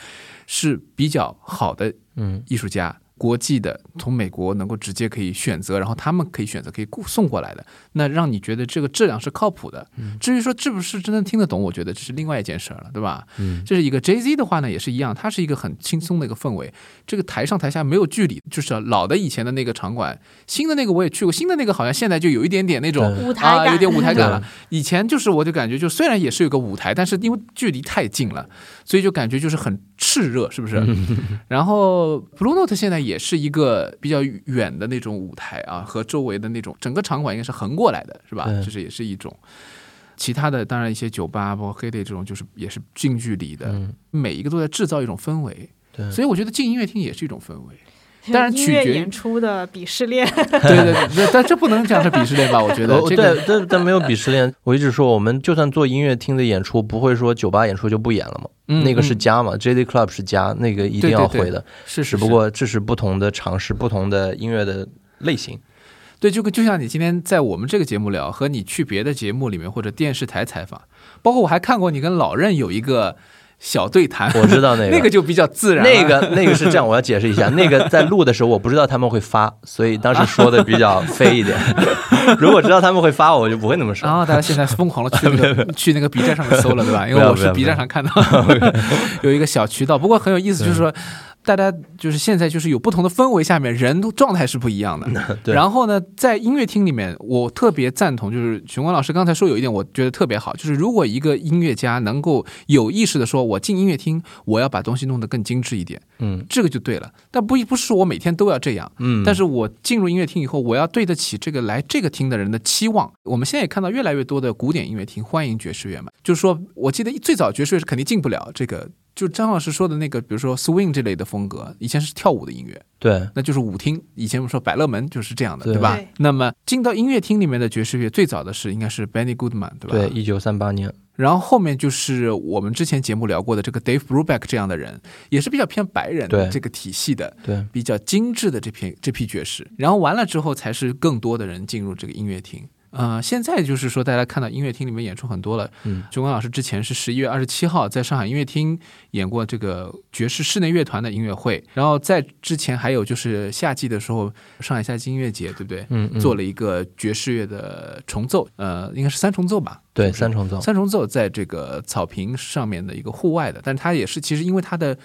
是比较好的嗯艺术家。国际的，从美国能够直接可以选择，然后他们可以选择可以雇送过来的，那让你觉得这个质量是靠谱的。至于说是不是真的听得懂，我觉得这是另外一件事儿了，对吧？嗯，这是一个 Jay Z 的话呢，也是一样，它是一个很轻松的一个氛围。这个台上台下没有距离，就是老的以前的那个场馆，新的那个我也去过，新的那个好像现在就有一点点那种啊，舞台感，有点舞台感了。以前就是我就感觉就虽然也是有个舞台，但是因为距离太近了，所以就感觉就是很炽热，是不是？然后 Blue Note 现在也是一个比较远的那种舞台啊，和周围的那种整个场馆应该是横过来的，是吧？对这是也是一种。其他的当然一些酒吧，包括黑店这种，就是也是近距离的，嗯每一个都在制造一种氛围。对所以我觉得进音乐厅也是一种氛围。当然音乐取决于演出的鄙视链。对对对，但这不能讲是鄙视链吧？我觉得哦这个对，但但没有鄙视链。我一直说，我们就算做音乐厅的演出，不会说酒吧演出就不演了嘛。嗯那个是嗯家嘛，J D Club 是家，那个一定对对对要会的。是，只不过这是不同的尝试，不同的音乐的类型。对，就跟就像你今天在我们这个节目聊，和你去别的节目里面或者电视台采访，包括我还看过你跟老任有一个小对谈，我知道那个 那个就比较自然，那个那个是这样，我要解释一下，那个在录的时候我不知道他们会发，所以当时说的比较飞一点。如果知道他们会发我，就不会那么说。然后大家现在疯狂的去那个去那个 B 站上面搜了，对吧？因为我是 B 站上看到有一个小渠道，不过很有意思，就是说。大家就是现在就是有不同的氛围下面，人都状态是不一样的。对然后呢，在音乐厅里面，我特别赞同，就是熊光老师刚才说有一点，我觉得特别好，就是如果一个音乐家能够有意识的说，我进音乐厅，我要把东西弄得更精致一点，嗯这个就对了。但不不是说我每天都要这样，嗯，但是我进入音乐厅以后，我要对得起这个来这个厅的人的期望。我们现在也看到越来越多的古典音乐厅欢迎爵士乐嘛，就是说我记得最早爵士乐是肯定进不了这个，就张老师说的那个，比如说 swing 这类的风格，以前是跳舞的音乐，对那就是舞厅。以前我们说百乐门就是这样的，对对吧对？那么进到音乐厅里面的爵士乐，最早的是应该是 Benny Goodman，对吧？对，一九三八年，然后后面就是我们之前节目聊过的这个 Dave Brubeck 这样的人，也是比较偏白人对这个体系的，对比较精致的这批这批爵士，然后完了之后才是更多的人进入这个音乐厅。呃，现在就是说，大家看到音乐厅里面演出很多了。嗯，钟光老师之前是十一月二十七号在上海音乐厅演过这个爵士室内乐团的音乐会，然后在之前还有就是夏季的时候，上海夏季音乐节，对不对？嗯嗯，做了一个爵士乐的重奏，呃，应该是三重奏吧？对三重奏，三重奏在这个草坪上面的一个户外的，但是它也是其实因为它的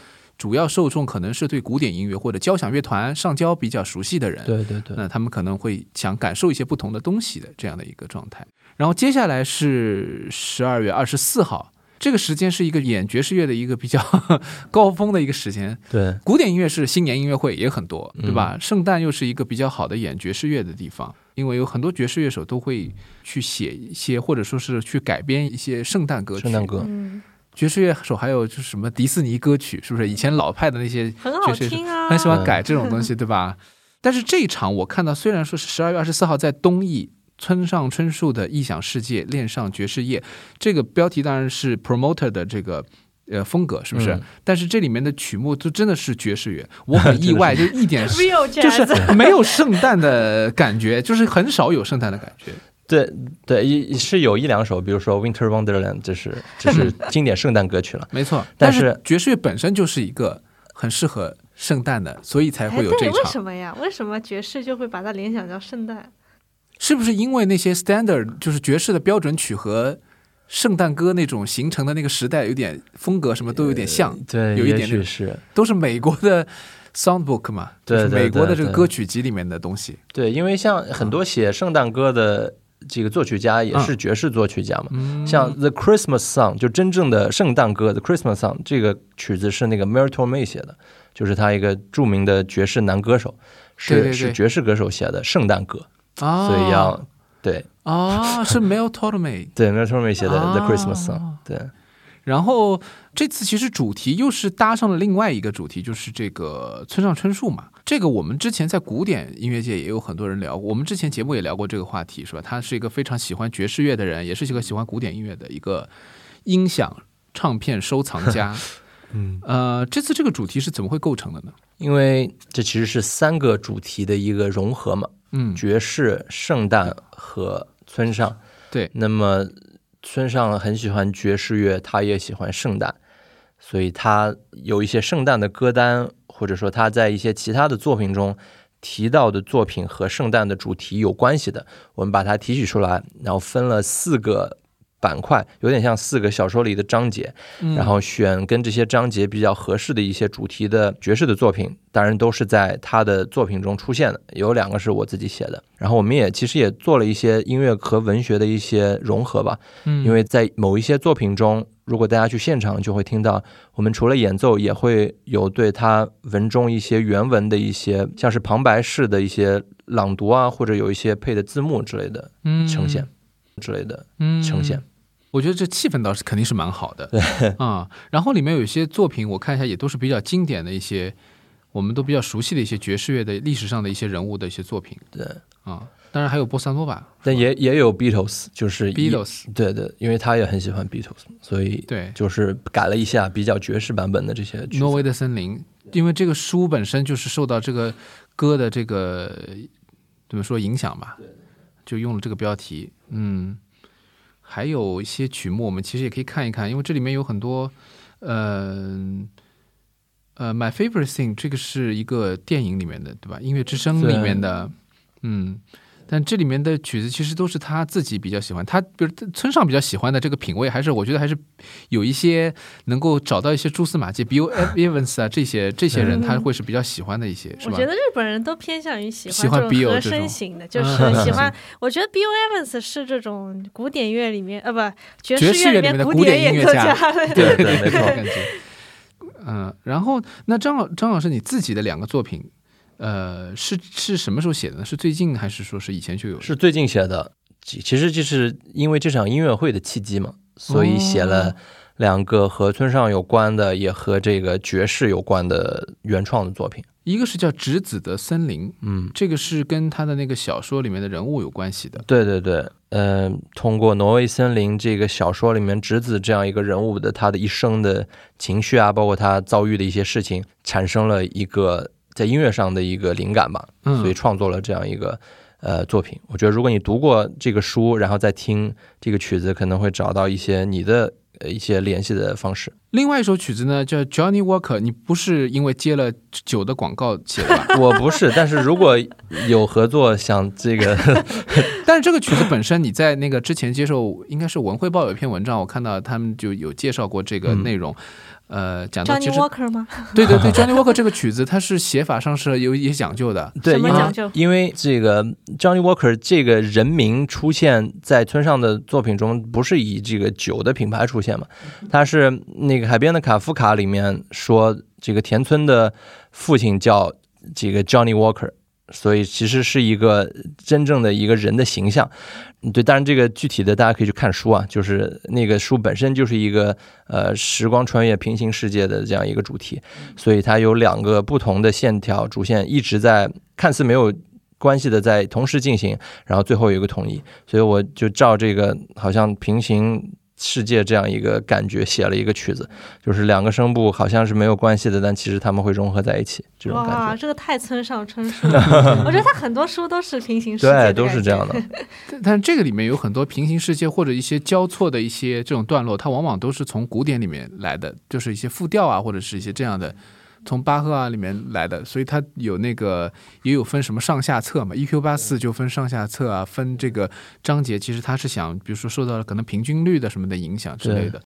主要受众可能是对古典音乐或者交响乐团上交比较熟悉的人，对对对，那他们可能会想感受一些不同的东西的这样的一个状态。然后接下来是十二月二十四号，这个时间是一个演爵士乐的一个比较 高峰的一个时间。对古典音乐是新年音乐会也很多，对嗯吧？圣诞又是一个比较好的演爵士乐的地方。因为有很多爵士乐手都会去写一些，或者说是去改编一些圣诞歌曲。圣诞歌，嗯，爵士乐手还有就是什么迪士尼歌曲，是不是？以前老派的那些很好爵士乐手听啊，很喜欢改这种东西，对吧？但是这一场我看到，虽然说是十二月二十四号在东艺村上春树的《异想世界恋上爵士乐》，这个标题当然是 promoter 的这个。呃，风格是不是？嗯但是这里面的曲目就真的是爵士乐，我很意外，就一点就是没有圣诞的感觉，就是很少有圣诞的感觉。对对，一是有一两首，比如说《Winter Wonderland》，这是这是 经典圣诞歌曲了。没错，但但是爵士乐本身就是一个很适合圣诞的，所以才哎，会有这对，为。什么呀？为什么爵士就会把它联想到圣诞？是不是因为那些 standard 就是爵士的标准曲和圣诞歌那种形成的那个时代有点风格什么都有点像，对，也有一点是都是美国的 Soundbook 嘛，对就是美国的这个歌曲集里面的东西。对，因为像很多写圣诞歌的这个作曲家也是爵士作曲家嘛，嗯，像 The Christmas Song 就真正的圣诞歌 The Christmas Song 这个曲子是那个 Mel Torme 写的，就是他一个著名的爵士男歌手，是是爵士歌手写的圣诞歌，啊，所以要对啊是 Mel Torme。对 Mel Torme 写的 The 啊 Christmas Song，对。然后这次其实主题又是搭上了另外一个主题，就是这个村上春树嘛。这个我们之前在古典音乐界也有很多人聊过，我们之前节目也聊过这个话题，是吧？他是一个非常喜欢爵士乐的人，也是一个喜欢古典音乐的一个音响唱片收藏家。嗯，呃，这次这个主题是怎么会构成的呢？因为这其实是三个主题的一个融合嘛，嗯，爵士、圣诞和村上。对那么村上很喜欢爵士乐，他也喜欢圣诞，所以他有一些圣诞的歌单，或者说他在一些其他的作品中提到的作品和圣诞的主题有关系的，我们把它提取出来，然后分了四个。板块有点像四个小说里的章节，嗯然后选跟这些章节比较合适的一些主题的爵士的作品，当然都是在他的作品中出现的。有两个是我自己写的，然后我们也其实也做了一些音乐和文学的一些融合吧。嗯因为在某一些作品中，如果大家去现场就会听到，我们除了演奏，也会有对他文中一些原文的一些，像是旁白式的一些朗读啊，或者有一些配的字幕之类的嗯。呈现之类的嗯。呈现。我觉得这气氛倒是肯定是蛮好的，啊、然后里面有一些作品，我看一下也都是比较经典的一些，我们都比较熟悉的一些爵士乐的历史上的一些人物的一些作品。对，啊、当然还有波萨诺瓦但也也有 Beatles，就是，Beatles，对对，因为他也很喜欢 Beatles，所以对，就是改了一下比较爵士版本的这些。挪威的森林，因为这个书本身就是受到这个歌的这个怎么说影响吧，就用了这个标题。嗯，还有一些曲目，我们其实也可以看一看，因为这里面有很多，呃。呃，My Favorite Thing 这个是一个电影里面的，对吧？音乐之声里面的，嗯，但这里面的曲子其实都是他自己比较喜欢，他比如村上比较喜欢的这个品味，还是我觉得还是有一些能够找到一些蛛丝马迹，Bill Evans 啊这些这些人他会是比较喜欢的一些，是吧我觉？得日本人都偏向于喜喜欢欢 Bill 这种和声型的，就嗯是喜欢。我觉得 Bill Evans 是这种古典乐里面，呃，不，爵爵士乐乐里面的古古典音乐家对对对没错 感觉。嗯，然后那张老张老师你自己的两个作品，呃，是是什么时候写的呢？是最近还是说是以前就有？是最近写的，其其实就是因为这场音乐会的契机嘛，所以写了哦两个和村上有关的，也和这个爵士有关的原创的作品。一个是叫《直子的森林》，嗯，这个是跟他的那个小说里面的人物有关系的。对对对，嗯、通过《挪威森林》这个小说里面直子这样一个人物的他的一生的情绪啊，包括他遭遇的一些事情，产生了一个在音乐上的一个灵感吧，嗯，所以创作了这样一个呃作品。我觉得如果你读过这个书，然后再听这个曲子，可能会找到一些你的呃一些联系的方式。另外一首曲子呢叫 Johnny Walker，你不是因为接了酒的广告写的吧？我不是，但是如果有合作，想这个 但是这个曲子本身，你在那个之前接受应该是文汇报有一篇文章，我看到他们就有介绍过这个嗯内容。呃，讲到其 Johnny Walker 吗？对对对，Johnny Walker 这个曲子，它是写法上是有一些讲究的。对，因为讲究因为这个 Johnny Walker 这个人名出现在村上的作品中，不是以这个酒的品牌出现嘛？他是那个《海边的卡夫卡》里面说，这个田村的父亲叫这个 Johnny Walker，所以其实是一个真正的一个人的形象。对，当然这个具体的大家可以去看书啊，就是那个书本身就是一个呃时光穿越平行世界的这样一个主题，所以它有两个不同的线条主线一直在看似没有关系的在同时进行，然后最后有一个统一，所以我就照这个好像平行。世界这样一个感觉，写了一个曲子，就是两个声部好像是没有关系的，但其实他们会融合在一起，这种感觉。哇，这个太村上春树了！我觉得他很多书都是平行世界，对，都是这样的。但是这个里面有很多平行世界或者一些交错的一些这种段落，它往往都是从古典里面来的，就是一些复调啊，或者是一些这样的。从巴赫啊里面来的，所以它有那个也有分什么上下册嘛，EQ 八四就分上下册啊，分这个章节，其实它是想，比如说受到了可能平均律的什么的影响之类的。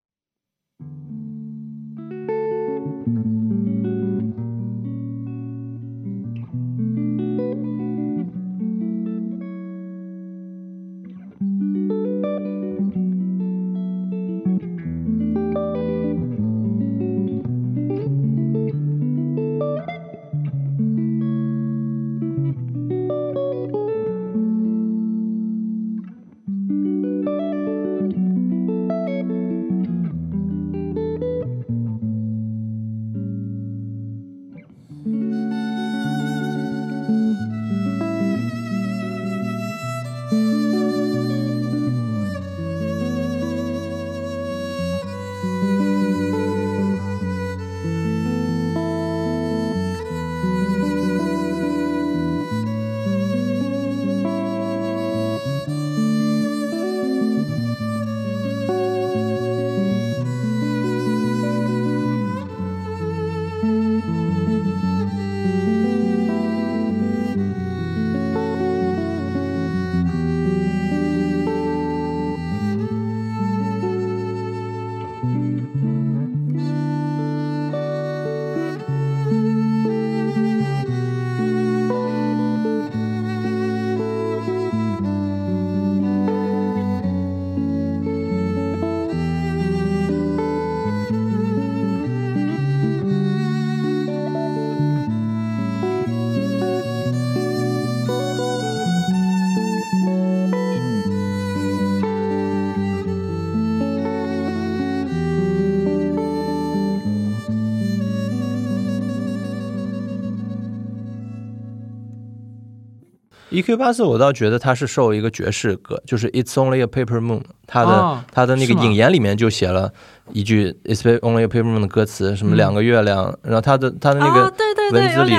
E.Q. 八四，我倒觉得它是受一个爵士歌，就是 It's Only a Paper Moon，它的它的那个引言里面就写了一句 It's Only a Paper Moon 的歌词，什么两个月亮，然后它的它的那个文字里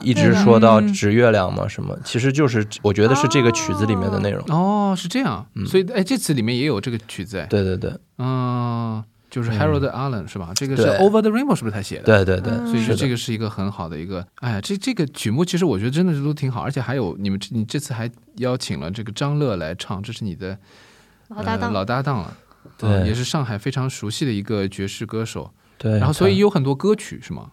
一直说到指月亮嘛，什么，其实就是我觉得是这个曲子里面的内容。哦，是这样，所以哎，这次里面也有这个曲子，对对对，嗯。就是 Harold Allen 是吧？这个是 Over the Rainbow 是不是他写的？对对对，所以说这个是一个很好的一个，哎呀，这这个曲目其实我觉得真的是都挺好，而且还有你们你这次还邀请了这个张乐来唱，这是你的老搭档老搭档了，对，也是上海非常熟悉的一个爵士歌手，对，然后所以有很多歌曲是吗？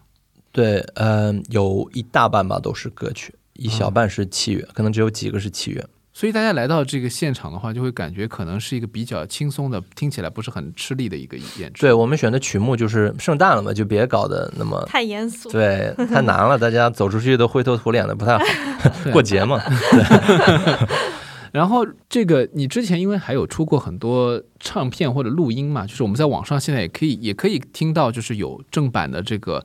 对，嗯，有一大半吧都是歌曲，一小半是器乐，可能只有几个是器乐。所以大家来到这个现场的话，就会感觉可能是一个比较轻松的，听起来不是很吃力的一个演出。对我们选的曲目就是圣诞了嘛，就别搞得那么太严肃，对，太难了，大家走出去都灰头土脸的，不太好。过节嘛。然后这个你之前因为还有出过很多唱片或者录音嘛，就是我们在网上现在也可以也可以听到，就是有正版的这个。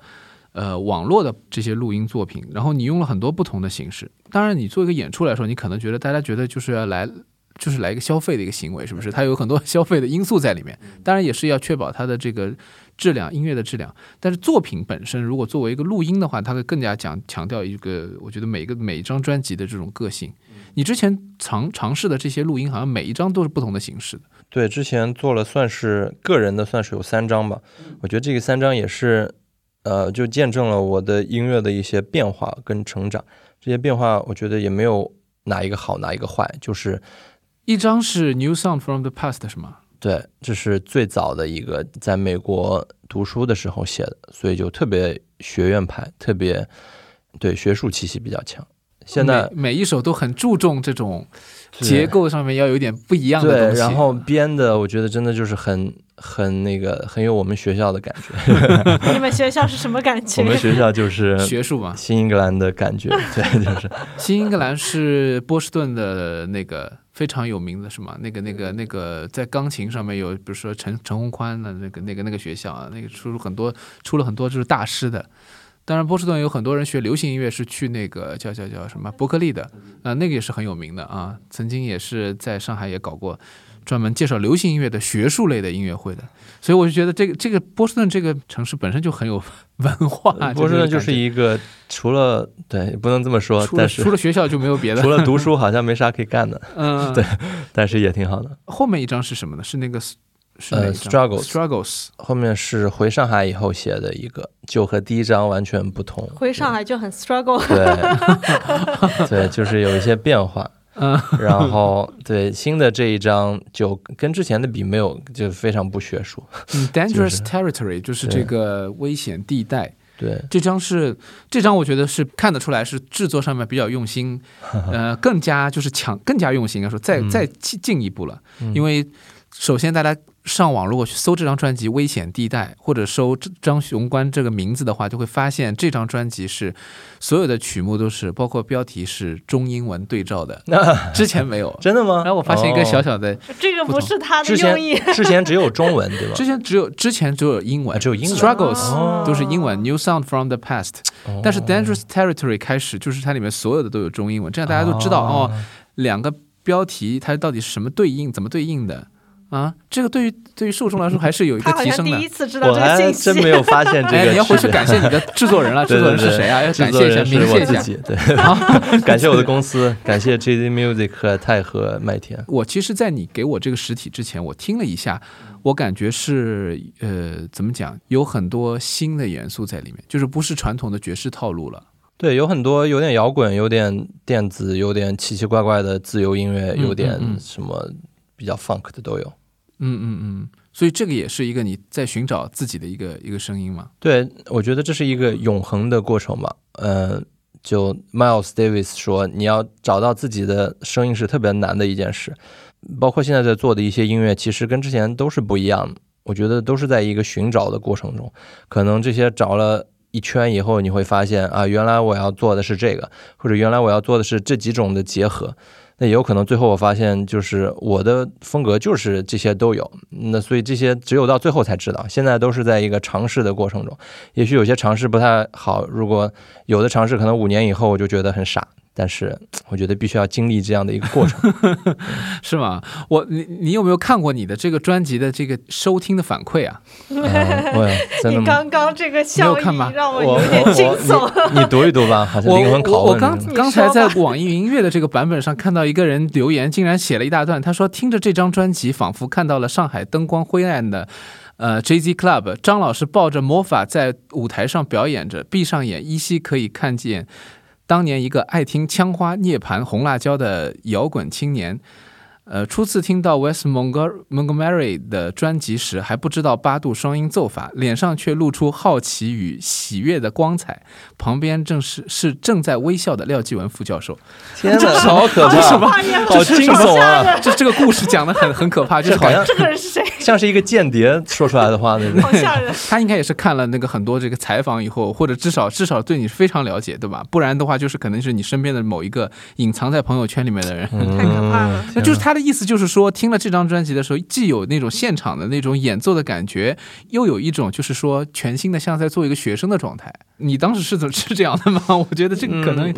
呃，网络的这些录音作品，然后你用了很多不同的形式。当然，你做一个演出来说，你可能觉得大家觉得就是要来，就是来一个消费的一个行为，是不是？它有很多消费的因素在里面。当然，也是要确保它的这个质量，音乐的质量。但是作品本身，如果作为一个录音的话，它会更加讲强调一个，我觉得每个每一张专辑的这种个性。你之前尝尝试的这些录音，好像每一张都是不同的形式的。对，之前做了算是个人的，算是有三张吧。我觉得这个三张也是。呃，就见证了我的音乐的一些变化跟成长。这些变化，我觉得也没有哪一个好，哪一个坏，就是一张是 New Sound from the Past，是吗？对，这是最早的一个，在美国读书的时候写的，所以就特别学院派，特别对学术气息比较强。现在每每一首都很注重这种结构上面要有点不一样的，东西。然后编的我觉得真的就是很很那个很有我们学校的感觉。你们学校是什么感觉？我们学校就是 学术嘛，新英格兰的感觉，对，就是新英格兰是波士顿的那个非常有名的，是吗？那个、那个、那个，在钢琴上面有，比如说陈陈宏宽的那个、那个、那个学校啊，那个出了很多出了很多就是大师的。当然，波士顿有很多人学流行音乐是去那个叫叫叫什么伯克利的，啊、那个也是很有名的啊。曾经也是在上海也搞过专门介绍流行音乐的学术类的音乐会的。所以我就觉得这个这个波士顿这个城市本身就很有文化，波士顿就是一一个除了对不能这么说，但是除了学校就没有别的，除了读书好像没啥可以干的，嗯，对但是也挺好的。后面一张是什么呢？是那个是呃，Struggles。Struggles，后面是回上海以后写的一个，就和第一章完全不同。回上海就很 struggle，对，对，就是有一些变化。嗯，然后对新的这一章就跟之前的比没有，就非常不学术。嗯，Dangerous Territory 就是对。这个危险地带。对，这张是这张，我觉得是看得出来是制作上面比较用心，呃，更加就是强，更加用心。应该说再嗯。再进进一步了，嗯。因为首先大家上网如果去搜这张专辑《危险地带》，或者搜张雄关这个名字的话，就会发现这张专辑是所有的曲目都是包括标题是中英文对照的，之前没有。真的吗？然后我发现一个小哦小的，这个不是他的之用意。之前只有中文对吧？之前只有之前只有英文，啊只有英文 struggles、哦都是英文，New Sound from the Past。哦但是 Dangerous Territory 开始就是它里面所有的都有中英文，这样大家都知道哦，两个标题它到底是什么对应，怎么对应的啊？这个对于对于受众来说还是有一个提升的。第一次知道我还这个信息真。没有发现这个。哎，你要回去感谢你的制作人了，制作人是谁啊？要感谢一下，谢一下。我自己，对，感谢我的公司，感谢 JZ Music 和泰和麦田。我其实，在你给我这个实体之前，我听了一下，我感觉是呃，怎么讲，有很多新的元素在里面，就是不是传统的爵士套路了。对，有很多有点摇滚，有点电子，有点奇奇怪怪的自由音乐，嗯有点嗯嗯什么比较 funk 的都有。嗯嗯嗯，所以这个也是一个你在寻找自己的一个一个声音嘛。对，我觉得这是一个永恒的过程嘛。呃，就 Miles Davis 说，你要找到自己的声音是特别难的一件事。包括现在在做的一些音乐，其实跟之前都是不一样的。我觉得都是在一个寻找的过程中，可能这些找了一圈以后，你会发现啊，原来我要做的是这个，或者原来我要做的是这几种的结合。那也有可能最后我发现，就是我的风格就是这些都有。那所以这些只有到最后才知道，现在都是在一个尝试的过程中。也许有些尝试不太好，如果有的尝试可能五年以后我就觉得很傻，但是我觉得必须要经历这样的一个过程。是吗？我你你有没有看过你的这个专辑的这个收听的反馈啊？你？刚刚这个笑意让我我有点惊悚。你你读一读吧，好像我灵魂拷问我刚。刚才在网易云音乐的这个版本上看到一个人留言，竟然写了一大段，他说听着这张专辑，仿佛看到了上海灯光灰暗的。呃，JZ Club，张老师抱着魔法在舞台上表演着，闭上眼依稀可以看见当年一个爱听枪花、涅槃、红辣椒的摇滚青年。呃，初次听到 Wes Montgo- Montgomery 的专辑时，还不知道八度双音奏法，脸上却露出好奇与喜悦的光彩。旁边正是是正在微笑的廖继文副教授。天哪，好可这什么怕，好惊悚啊！这这个故事讲的很很可怕，就是好像这个人是谁？像是一个间谍说出来的话那种。好吓人！他应该也是看了那个很多这个采访以后，或者至少至少对你非常了解，对吧？不然的话，就是可能是你身边的某一个隐藏在朋友圈里面的人。嗯太可怕了那就是他的意思，就是说，听了这张专辑的时候，既有那种现场的那种演奏的感觉，又有一种就是说全新的像在做一个学生的状态。你当时是怎么是这样的吗？我觉得这个可能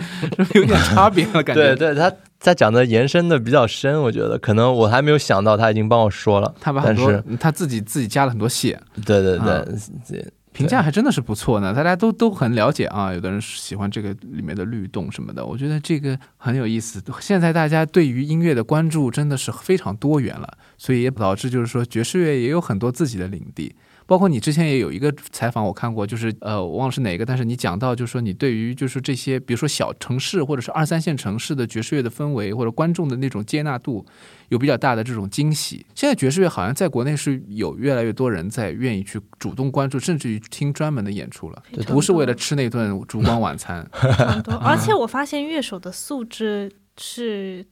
有点差别了，感觉。对对，他他讲的延伸的比较深，我觉得可能我还没有想到，他已经帮我说了。他把很多他自己自己加了很多戏，对对对，评价还真的是不错呢，大家都都很了解啊。有的人喜欢这个里面的律动什么的，我觉得这个很有意思。现在大家对于音乐的关注真的是非常多元了，所以也导致就是说爵士乐也有很多自己的领地。包括你之前也有一个采访我看过，就是呃我忘了是哪个，但是你讲到就是说你对于就是这些比如说小城市或者是二三线城市的爵士乐的氛围或者观众的那种接纳度有比较大的这种惊喜。现在爵士乐好像在国内是有越来越多人在愿意去主动关注，甚至于听专门的演出了，不是为了吃那顿烛光晚餐。而且我发现乐手的素质是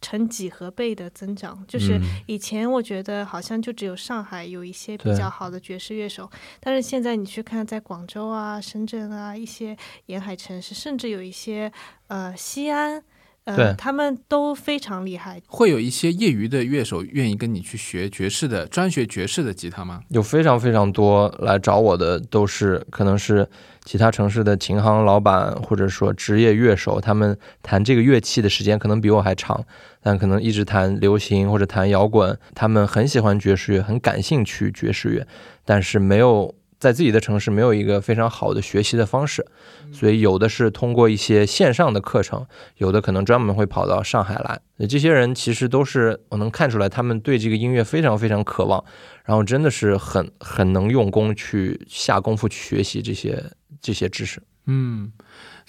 成几何倍的增长。就是嗯以前我觉得好像就只有上海有一些比较好的爵士乐手，但是现在你去看，在广州啊、深圳啊一些沿海城市，甚至有一些呃西安，呃，他们都非常厉害。会有一些业余的乐手愿意跟你去学爵士的专学爵士的吉他吗？有非常非常多来找我的，都是可能是其他城市的琴行老板，或者说职业乐手，他们弹这个乐器的时间可能比我还长，但可能一直弹流行或者弹摇滚，他们很喜欢爵士乐，很感兴趣爵士乐，但是没有在自己的城市没有一个非常好的学习的方式，所以有的是通过一些线上的课程，有的可能专门会跑到上海来。这些人其实都是我能看出来，他们对这个音乐非常非常渴望，然后真的是很很能用功去下功夫去学习这些这些知识。嗯，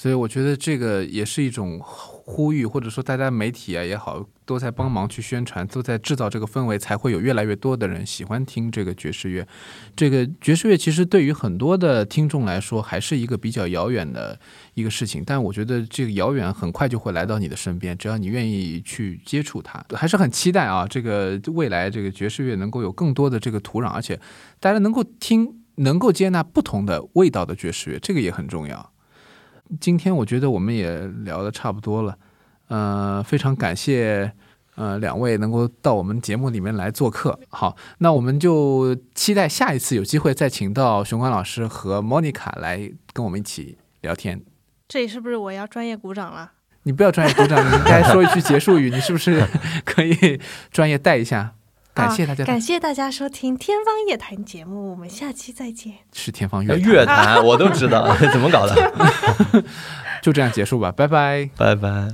所以我觉得这个也是一种呼吁，或者说大家媒体啊也好，都在帮忙去宣传，都在制造这个氛围，才会有越来越多的人喜欢听这个爵士乐。这个爵士乐其实对于很多的听众来说，还是一个比较遥远的一个事情，但我觉得这个遥远很快就会来到你的身边，只要你愿意去接触它，还是很期待啊，这个未来这个爵士乐能够有更多的这个土壤，而且大家能够听。能够接纳不同的味道的爵士乐，这个也很重要。今天我觉得我们也聊的差不多了，呃，非常感谢呃两位能够到我们节目里面来做客。好，那我们就期待下一次有机会再请到熊关老师和莫妮卡来跟我们一起聊天。这里是不是我要专业鼓掌了？你不要专业鼓掌，你应该说一句结束语。你是不是可以专业带一下？感谢大家感谢大家收听天方夜谭节目我们下期再见。是天方夜谭。我都知道 怎么搞的？就这样结束吧拜拜。拜拜。